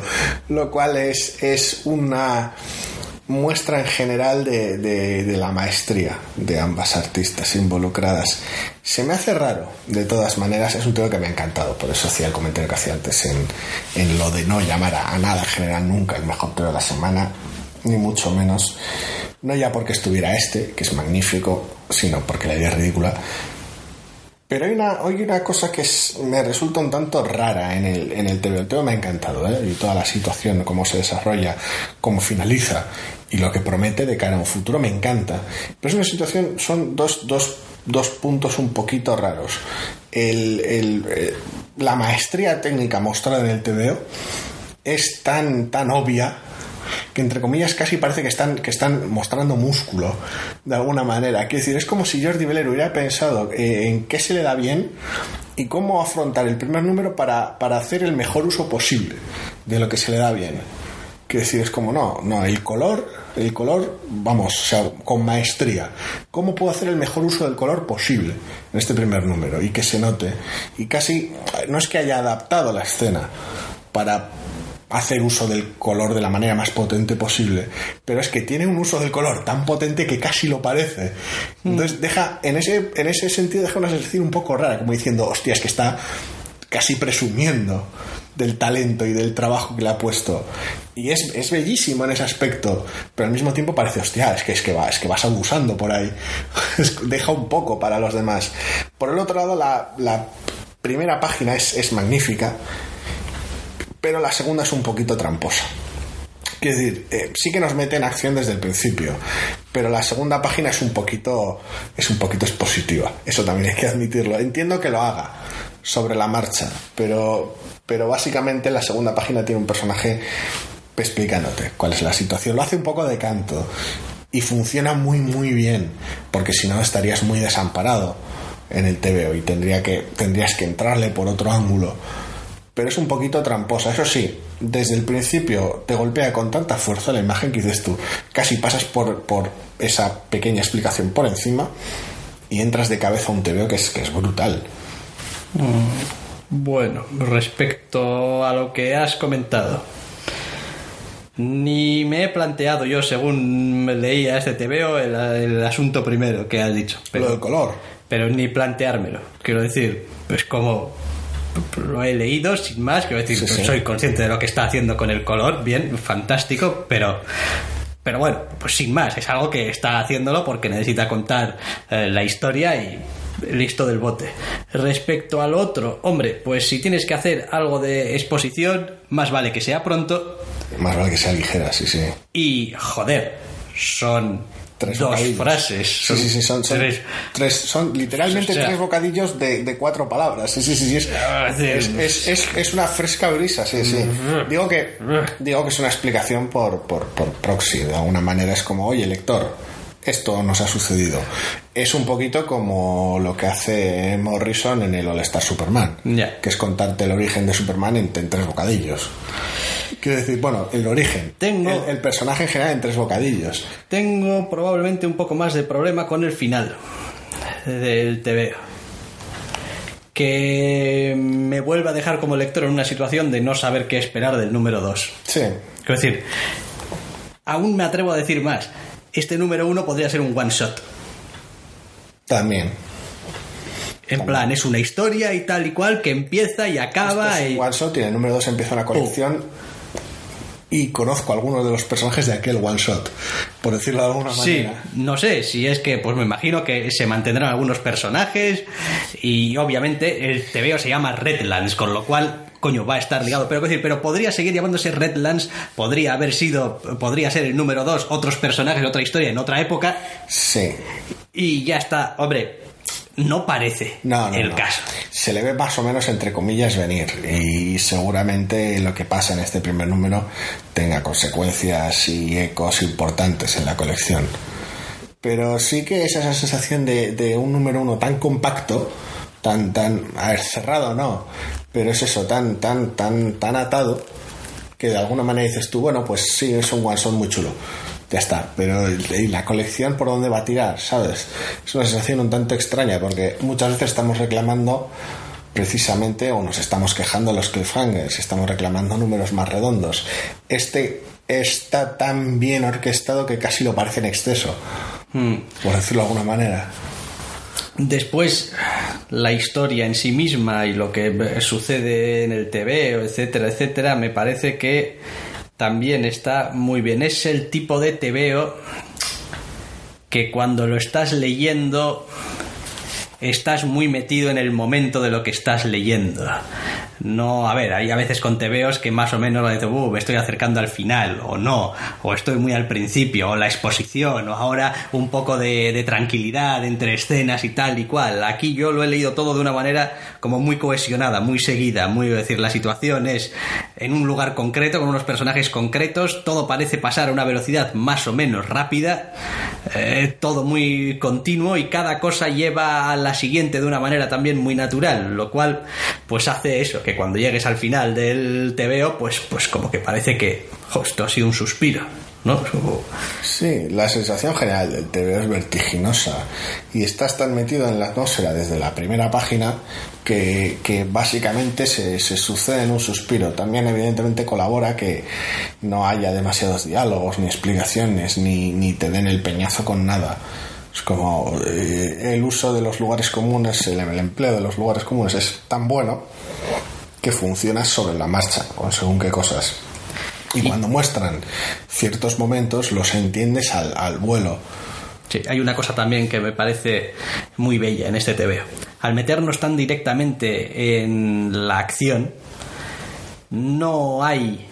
lo cual es, es una muestra en general de, de, la maestría de ambas artistas involucradas. Se me hace raro, de todas maneras, es un tema que me ha encantado, por eso hacía el comentario que hacía antes en, en lo de no llamar a, nada en general nunca el mejor tema de la semana, ni mucho menos no ya porque estuviera este, que es magnífico, sino porque la idea es ridícula. Pero hay una, hay una cosa que me resulta un tanto rara en el, en el TV. El TV me ha encantado, ¿eh? Y toda la situación, cómo se desarrolla, cómo finaliza y lo que promete de cara a un futuro me encanta. Pero es una situación, son dos, dos, dos puntos un poquito raros. El, el, eh, la maestría técnica mostrada en el TVO es tan, tan obvia que entre comillas casi parece que están, que están mostrando músculo de alguna manera. Quiero decir, es como si Jordi Beller hubiera pensado eh, en qué se le da bien y cómo afrontar el primer número para, para hacer el mejor uso posible de lo que se le da bien. Quiero decir, es como, no, no, el color, el color, vamos, con maestría. ¿Cómo puedo hacer el mejor uso del color posible en este primer número? Y que se note. Y casi, no es que haya adaptado la escena para hacer uso del color de la manera más potente posible, pero es que tiene un uso del color tan potente que casi lo parece. Entonces deja, en ese, en ese sentido deja una sensación un poco rara, como diciendo, hostia, es que está casi presumiendo del talento y del trabajo que le ha puesto. Y es, es bellísimo en ese aspecto, pero al mismo tiempo parece, hostia, es que, es que, va, es que vas abusando por ahí. Deja un poco para los demás. Por el otro lado, la, la primera página es, es magnífica, pero la segunda es un poquito tramposa. Quiero decir, eh, sí que nos mete en acción desde el principio, pero la segunda página es un poquito, es un poquito expositiva. Eso también hay que admitirlo. Entiendo que lo haga sobre la marcha, pero, pero básicamente la segunda página tiene un personaje explicándote cuál es la situación. Lo hace un poco de canto y funciona muy muy bien, porque si no estarías muy desamparado en el TVO y tendría que, tendrías que entrarle por otro ángulo pero es un poquito tramposa. Eso sí, desde el principio te golpea con tanta fuerza la imagen que dices tú, casi pasas por, por esa pequeña explicación por encima y entras de cabeza a un TVO que es, que es brutal. Mm, bueno, respecto a lo que has comentado, ni me he planteado yo, según leía este TVO, el, el asunto primero que has dicho. Pero, lo del color. Pero ni planteármelo. Quiero decir, pues como lo he leído sin más, quiero decir, Sí, sí. soy consciente de lo que está haciendo con el color, bien, fantástico, pero pero bueno, pues sin más, es algo que está haciéndolo porque necesita contar eh, la historia y listo del bote. Respecto al otro, hombre, pues si tienes que hacer algo de exposición, más vale que sea pronto Más vale que sea ligera, sí, sí. y joder, son Tres dos bocadillos. frases, Sí, sí, sí, son, son tres- tres- son literalmente O sea- tres bocadillos de, de cuatro palabras. Sí, sí, sí, sí, es, Ah, es, es, es- es una fresca brisa, sí, sí. Digo que, digo que es una explicación por, por, por proxy, de alguna manera es como, oye, lector, esto nos ha sucedido. Es un poquito como lo que hace Morrison en el All Star Superman, que es contarte el origen de Superman en, en tres bocadillos. Quiero decir, bueno, el origen, Tengo- el, el personaje en general en tres bocadillos. Tengo probablemente un poco más de problema con el final del TVO. Que me vuelve a dejar como lector en una situación de no saber qué esperar del número 2. Sí, Quiero decir, aún me atrevo a decir más. Este número 1 podría ser un one shot. también. En plan, es una historia y tal y cual que empieza y acaba Esto es y... un one shot y en el número 2 empieza una colección y conozco a algunos de los personajes de aquel one shot, por decirlo de alguna Sí, manera. no sé si es que, pues me imagino que se mantendrán algunos personajes y obviamente el TVO se llama Redlands, con lo cual, coño, va a estar ligado. Pero, decir, pero podría seguir llamándose Redlands, podría haber sido, podría ser el número 2, otros personajes, otra historia en otra época Sí, y ya está. Hombre, no parece no, no, el no. caso. Se le ve más o menos entre comillas venir y seguramente lo que pasa en este primer número tenga consecuencias y ecos importantes en la colección. Pero sí que es esa sensación de, de un número uno tan compacto, tan, tan, a ver, cerrado no, pero es eso, tan, tan, tan, tan atado, que de alguna manera dices tú, bueno, pues sí, es un one muy chulo. Ya está, pero ¿y la colección por dónde va a tirar? ¿Sabes? Es una sensación un tanto extraña porque muchas veces estamos reclamando precisamente o nos estamos quejando los cliffhangers, estamos reclamando números más redondos. Este está tan bien orquestado que casi lo parece en exceso, por decirlo de alguna manera. Después, la historia en sí misma y lo que sucede en el TV, etcétera, etcétera, me parece que también está muy bien. Es el tipo de TVO que cuando lo estás leyendo estás muy metido en el momento de lo que estás leyendo. No, a ver, hay a veces con tebeos que más o menos dices, uh, me estoy acercando al final, o no, o estoy muy al principio, o la exposición, o ahora un poco de, tranquilidad entre escenas y tal y cual. Aquí yo lo he leído todo de una manera como muy cohesionada, muy seguida, muy, es decir, la situación es en un lugar concreto, con unos personajes concretos, todo parece pasar a una velocidad más o menos rápida, eh, todo muy continuo y cada cosa lleva a la siguiente de una manera también muy natural, lo cual pues hace eso, cuando llegues al final del TVO, pues, pues como que parece que jo, esto ha sido un suspiro, ¿no? Sí, la sensación general del TV es vertiginosa y estás tan metido en la atmósfera desde la primera página que, que básicamente se, se sucede en un suspiro. También evidentemente colabora que no haya demasiados diálogos ni explicaciones ni, ni te den el peñazo con nada. Es como eh, el uso de los lugares comunes, el, el empleo de los lugares comunes es tan bueno que funciona sobre la marcha, con según qué cosas. Y cuando muestran ciertos momentos, los entiendes al, al vuelo. Sí, hay una cosa también que me parece muy bella en este TVO. Al meternos tan directamente en la acción, no hay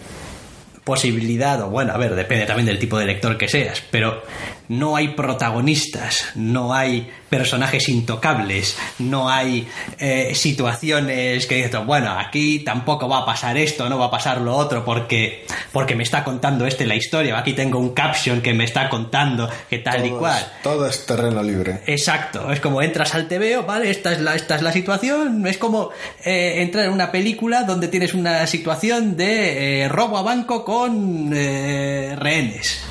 posibilidad, o bueno, a ver, depende también del tipo de lector que seas, pero no hay protagonistas, no hay personajes intocables, no hay eh, situaciones que dices, bueno, aquí tampoco va a pasar esto, no va a pasar lo otro, porque, porque me está contando este la historia, aquí tengo un caption que me está contando que tal y cual. todo es terreno libre. Exacto, es como entras al TVO, ¿vale? Esta es la, esta es la situación, es como eh, entrar en una película donde tienes una situación de eh, robo a banco con rehenes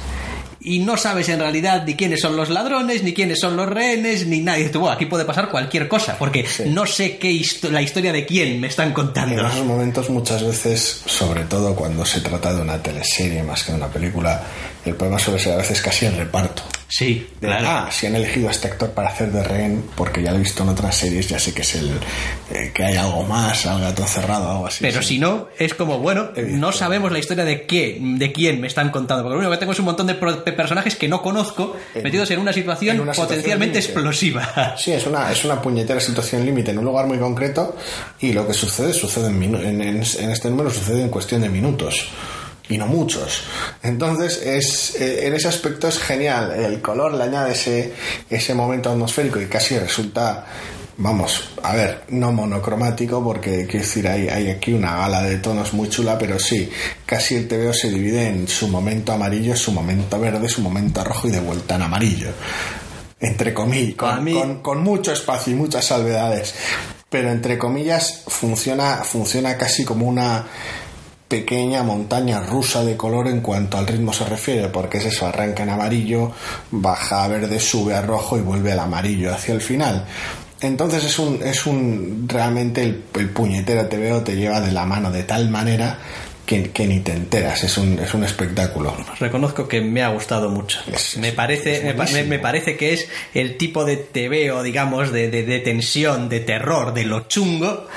y no sabes en realidad ni quiénes son los ladrones, ni quiénes son los rehenes, ni nadie. Tú, aquí puede pasar cualquier cosa, porque no sé qué la historia de quién me están contando. En esos momentos, muchas veces, sobre todo cuando se trata de una teleserie más que de una película, el problema suele ser a veces casi el reparto. Sí, claro. Ah, si han elegido a este actor para hacer de rehén, porque ya lo he visto en otras series, ya sé que es el eh, que hay algo más, algo gato cerrado, algo así. Pero si no, es como, bueno, no sabemos la historia de qué, de quién me están contando, porque lo único que tengo es un montón de personajes que no conozco metidos en una situación potencialmente explosiva. Sí, es una, es una puñetera situación límite en un lugar muy concreto y lo que sucede sucede en, en este número sucede en cuestión de minutos y no muchos. Entonces, es, eh, en ese aspecto es genial. El color le añade ese, ese momento atmosférico y casi resulta, vamos, a ver, no monocromático, porque quiero decir, hay, hay aquí una gala de tonos muy chula, pero sí, casi el TVO se divide en su momento amarillo, su momento verde, su momento rojo y de vuelta en amarillo. Entre comillas, con, con mucho espacio y muchas salvedades. Pero entre comillas funciona, funciona casi como una pequeña montaña rusa de color en cuanto al ritmo se refiere, porque es eso, arranca en amarillo, baja a verde, sube a rojo y vuelve al amarillo hacia el final. Entonces es un, es un realmente el, puñetero te veo te lleva de la mano de tal manera que, ni te enteras, es un, es un espectáculo. Reconozco que me ha gustado mucho. me, parece, me, parece que es el tipo de tebeo, digamos, de, de, de tensión, de terror, de lo chungo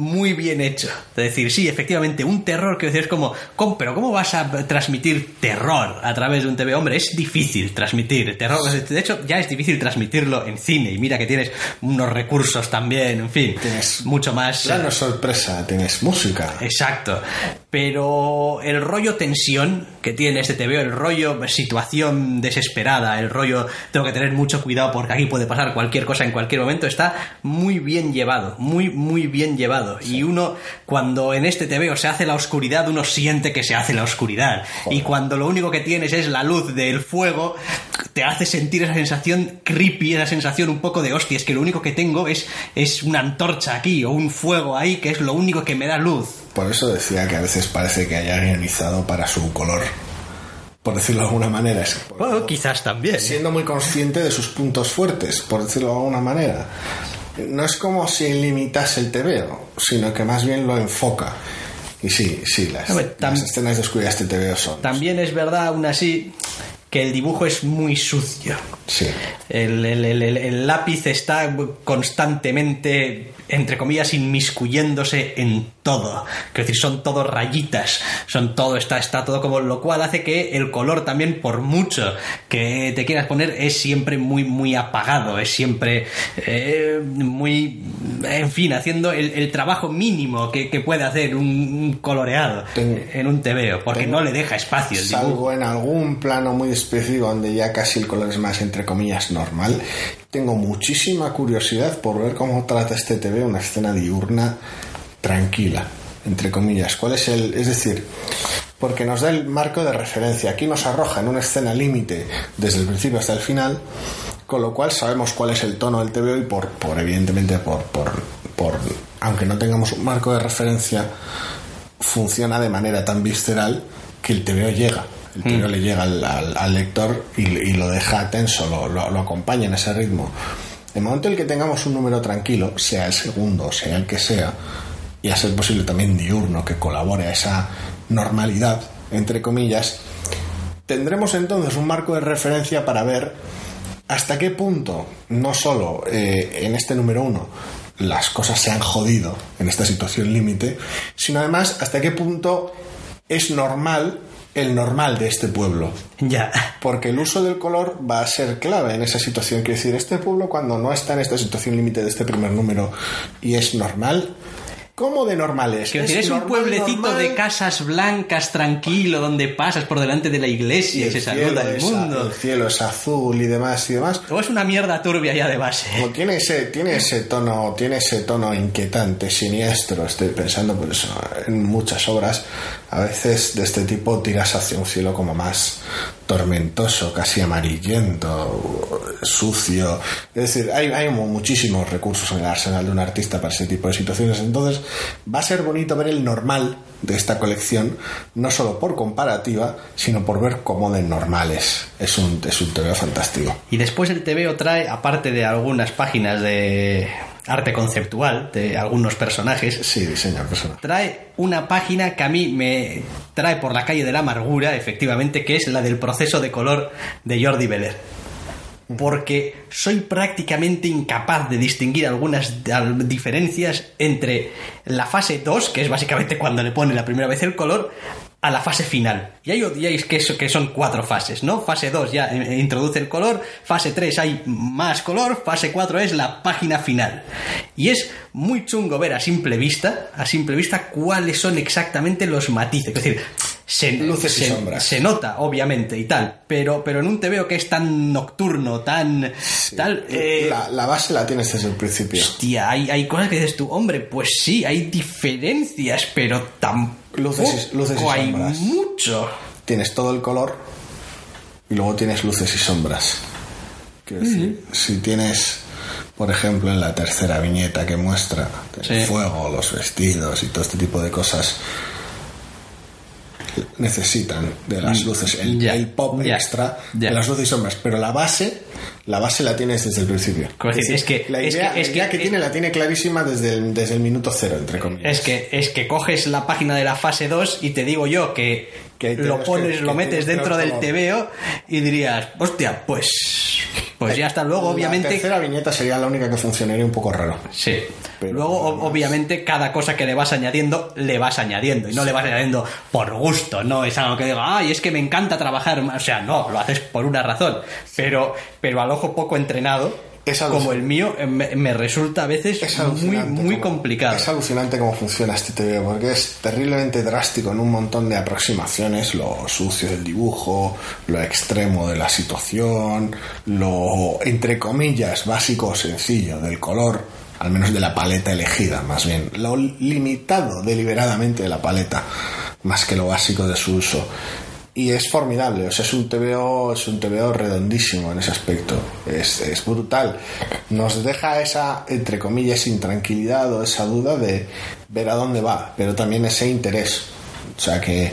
muy bien hecho. Es decir, sí, efectivamente, un terror que es como, pero ¿cómo vas a transmitir terror a través de un TV? Hombre, es difícil transmitir terror. De hecho, ya es difícil transmitirlo en cine. Y mira que tienes unos recursos también, en fin, tienes mucho más. Claro, sorpresa, tienes música. Exacto. Pero el rollo tensión que tiene este TV, el rollo situación desesperada, el rollo tengo que tener mucho cuidado porque aquí puede pasar cualquier cosa en cualquier momento, está muy bien llevado, muy, muy bien llevado. Y uno, cuando en este TVO se hace la oscuridad, uno siente que se hace la oscuridad. Y cuando lo único que tienes es la luz del fuego, te hace sentir esa sensación creepy, esa sensación un poco de hostia, es que lo único que tengo es, es una antorcha aquí o un fuego ahí, que es lo único que me da luz. Por eso decía que a veces parece que haya guionizado para su color por decirlo de alguna manera. Bueno, quizás también. Siendo muy consciente de sus puntos fuertes, por decirlo de alguna manera no es como si limitase el TVO, sino que más bien lo enfoca. Y sí, sí, las, escenas de oscuridad de TVO son. También es verdad, aún así, que el dibujo es muy sucio. Sí. El, lápiz está constantemente, entre comillas, inmiscuyéndose en todo. Es decir, son todo rayitas, son todo, está, está todo como, lo cual hace que el color también, por mucho que te quieras poner, es siempre muy, muy apagado, es siempre eh, muy, en fin, haciendo el, trabajo mínimo que, puede hacer un, coloreado en un tebeo, porque no le deja espacio. El salvo en algún plano muy específico donde ya casi el color es más, entre comillas, normal. Tengo muchísima curiosidad por ver cómo trata este TV una escena diurna tranquila, entre comillas. ¿Cuál es el...? Es decir, porque nos da el marco de referencia. Aquí nos arroja en una escena límite desde el principio hasta el final, con lo cual sabemos cuál es el tono del TV y por, por evidentemente, por, por, por, aunque no tengamos un marco de referencia, funciona de manera tan visceral que el TVO llega. El TVO mm. le llega al, lector y, lo deja tenso, lo, lo, lo acompaña en ese ritmo. El momento en el que tengamos un número tranquilo, sea el segundo, sea el que sea, y a ser posible también diurno, que colabore a esa normalidad, entre comillas, tendremos entonces un marco de referencia para ver hasta qué punto, no solo eh, en este número uno, las cosas se han jodido en esta situación límite, sino además hasta qué punto es normal el normal de este pueblo. Ya. Porque el uso del color va a ser clave en esa situación. Quiero decir, este pueblo cuando no está en esta situación límite de este primer número y es normal, ¿Cómo de normales? Quiero decir, es, un pueblecito de casas blancas, tranquilo, donde pasas por delante de la iglesia y, se saluda el mundo. El cielo es azul y demás y demás. O es una mierda turbia ya de base. O tiene ese, tiene ese tono, tiene ese tono inquietante, siniestro. Estoy pensando por eso en muchas obras. A veces de este tipo tiras hacia un cielo como más tormentoso, casi amarillento, sucio. Es decir, hay, hay muchísimos recursos en el arsenal de un artista para ese tipo de situaciones. Entonces, va a ser bonito ver el normal de esta colección, no solo por comparativa, sino por ver cómo de normales. Es un, es un TVO fantástico. Y después el TVO trae, aparte de algunas páginas de arte conceptual de algunos personajes. Sí, diseño personal. Trae una página que a mí me trae por la calle de la amargura, efectivamente, que es la del proceso de color de Jordi Beller porque soy prácticamente incapaz de distinguir algunas diferencias entre la fase 2, que es básicamente cuando le pone la primera vez el color, a la fase final. Y ahí odiáis que, que son cuatro fases, ¿no? Fase 2 ya eh, introduce el color, fase 3 hay más color, fase 4 es la página final. Y es muy chungo ver a simple vista, a simple vista, cuáles son exactamente los matices. Es decir, se, Luces y sombras. se nota, obviamente, y tal, pero, pero en un TVO que es tan nocturno, tan... tal, eh, la, la, base la tienes desde el principio. Hostia, hay, hay cosas que dices tú, hombre, pues sí, hay diferencias, pero tampoco luces y, luces y hay sombras. mucho. Tienes todo el color y luego tienes luces y sombras. Quiero decir, si tienes, por ejemplo, en la tercera viñeta que muestra el Sí. fuego, los vestidos y todo este tipo de cosas, necesitan de las luces, el, Mm, Ya, el pop extra de las luces y sombras, pero la base, la base la tienes desde el principio. Decir, es que- la es idea, que- es la idea que- que tiene la tiene clarísima desde el, desde el minuto cero, entre comillas. Es que, es que coges la página de la fase 2 y te digo yo que, Que lo pones, que- lo que metes dentro del color. TVO y dirías, hostia, pues, pues ya está. Luego, La obviamente, tercera viñeta sería la única que funcionaría un poco raro. Sí. Pero Luego, obviamente, cada cosa que le vas añadiendo, le vas añadiendo. Y no le vas añadiendo por gusto, no es algo que diga, ay, es que me encanta trabajar. más". O sea, no, lo haces por una razón. Pero, pero al ojo poco entrenado, como el mío, eh, me, me resulta a veces Es muy, complicado. Es alucinante cómo funciona este TV, porque es terriblemente drástico en un montón de aproximaciones, lo sucio del dibujo, lo extremo de la situación, lo, entre comillas, básico o sencillo del color, al menos de la paleta elegida, más bien, lo limitado deliberadamente de la paleta, más que lo básico de su uso. Y es formidable, o sea, es un TVO, es un TVO redondísimo en ese aspecto. Es, es brutal. Nos deja esa, entre comillas, intranquilidad o esa duda de ver a dónde va, pero también ese interés. O sea que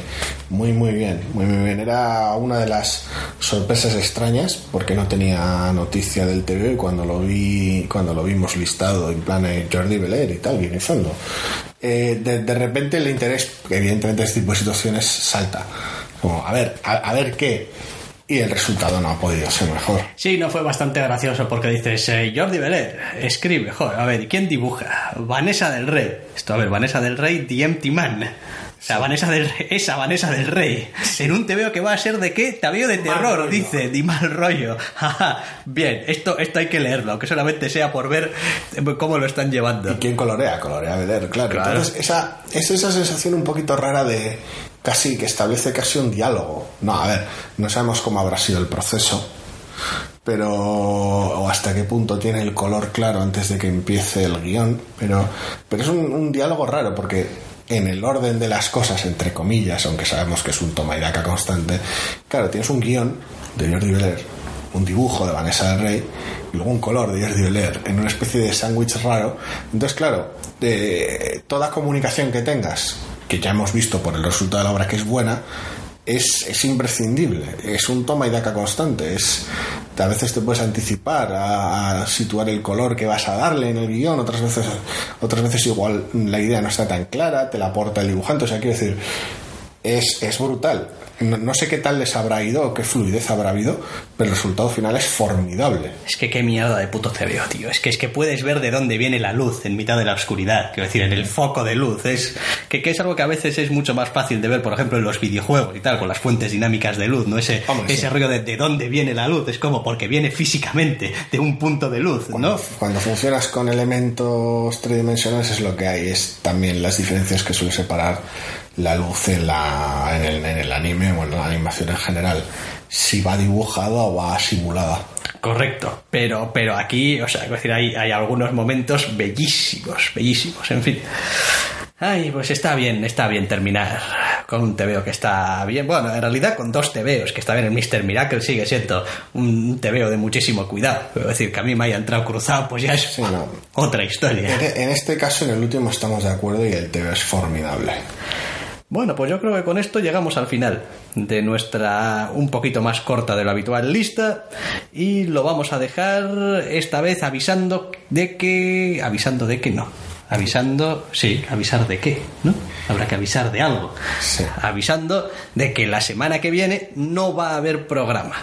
muy muy bien, muy muy bien. Era una de las sorpresas extrañas porque no tenía noticia del TVO y cuando lo vi, cuando lo vimos listado en plan Jordi Belair y tal, guionizando, eh, de, de repente el interés, evidentemente este tipo de situaciones salta. Como, a ver, a, a ver qué. Y el resultado no ha podido ser mejor. Sí, no fue bastante gracioso porque dices, eh, Jordi Beler, escribe, joder, a ver, ¿y quién dibuja? Vanessa del Rey. Esto, a ver, Vanessa del Rey, The Empty Man. O sea, Vanessa del Rey, esa Vanessa del Rey. En un TVO que va a ser de qué? TVO de terror, dice, de mal rollo. Bien, esto, esto hay que leerlo, aunque solamente sea por ver eh, cómo lo están llevando. ¿Y quién colorea? Colorea claro. Claro. Entonces, esa, es esa sensación un poquito rara de casi que establece casi un diálogo. No, a ver, no sabemos cómo habrá sido el proceso, pero o hasta qué punto tiene el color claro antes de que empiece el guion, pero, pero es un, diálogo raro porque en el orden de las cosas, entre comillas, aunque sabemos que es un toma y daca constante, claro, tienes un guion de Jordi Belair, un dibujo de Vanessa del Rey y luego un color de Jordi Belair en una especie de sándwich raro. Entonces, claro, de toda comunicación que tengas, que ya hemos visto por el resultado de la obra que es buena, es, es imprescindible, es un toma y daca constante, es a veces te puedes anticipar a, a situar el color que vas a darle en el guion, otras veces otras veces igual la idea no está tan clara, te la aporta el dibujante, o sea, quiero decir, es, es brutal. No, no sé qué tal les habrá ido o qué fluidez habrá habido, pero el resultado final es formidable. Es que qué mierda de puto TVO, tío. Es que es que puedes ver de dónde viene la luz en mitad de la oscuridad. Quiero decir, en el foco de luz. Es que, que es algo que a veces es mucho más fácil de ver, por ejemplo, en los videojuegos y tal, con las fuentes dinámicas de luz, ¿no? Ese, Hombre, ese sí. rollo de, de dónde viene la luz. Es como porque viene físicamente de un punto de luz, Cuando, ¿no? cuando funcionas con elementos tridimensionales es lo que hay, es también las diferencias que suele separar la luz en, la, en, el, en el anime o en la animación en general, si va dibujada o va simulada. Correcto, pero, pero aquí, o sea, es decir, hay, hay algunos momentos bellísimos, bellísimos, en fin. Ay, pues está bien, está bien terminar con un TVO que está bien. Bueno, en realidad con dos TVOs, que está bien. El Mr. Miracle sigue siendo un TVO de muchísimo cuidado. Es decir, que a mí me haya entrado cruzado, pues ya es Sí, no. otra historia. En, en este caso, en el último estamos de acuerdo y el TV es formidable. Bueno, pues yo creo que con esto llegamos al final de nuestra un poquito más corta de lo habitual lista y lo vamos a dejar esta vez avisando de que... avisando de que no. Avisando, sí, avisar de qué, ¿no? Habrá que avisar de algo. Sí. Avisando de que la semana que viene no va a haber programa.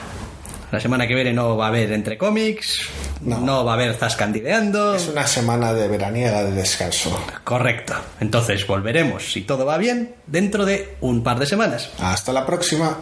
La semana que viene no va a haber entre cómics, no, No. va a haber Zascandideando. Es una semana de veraniega de descanso. Correcto. Entonces volveremos, si todo va bien, dentro de un par de semanas. Hasta la próxima.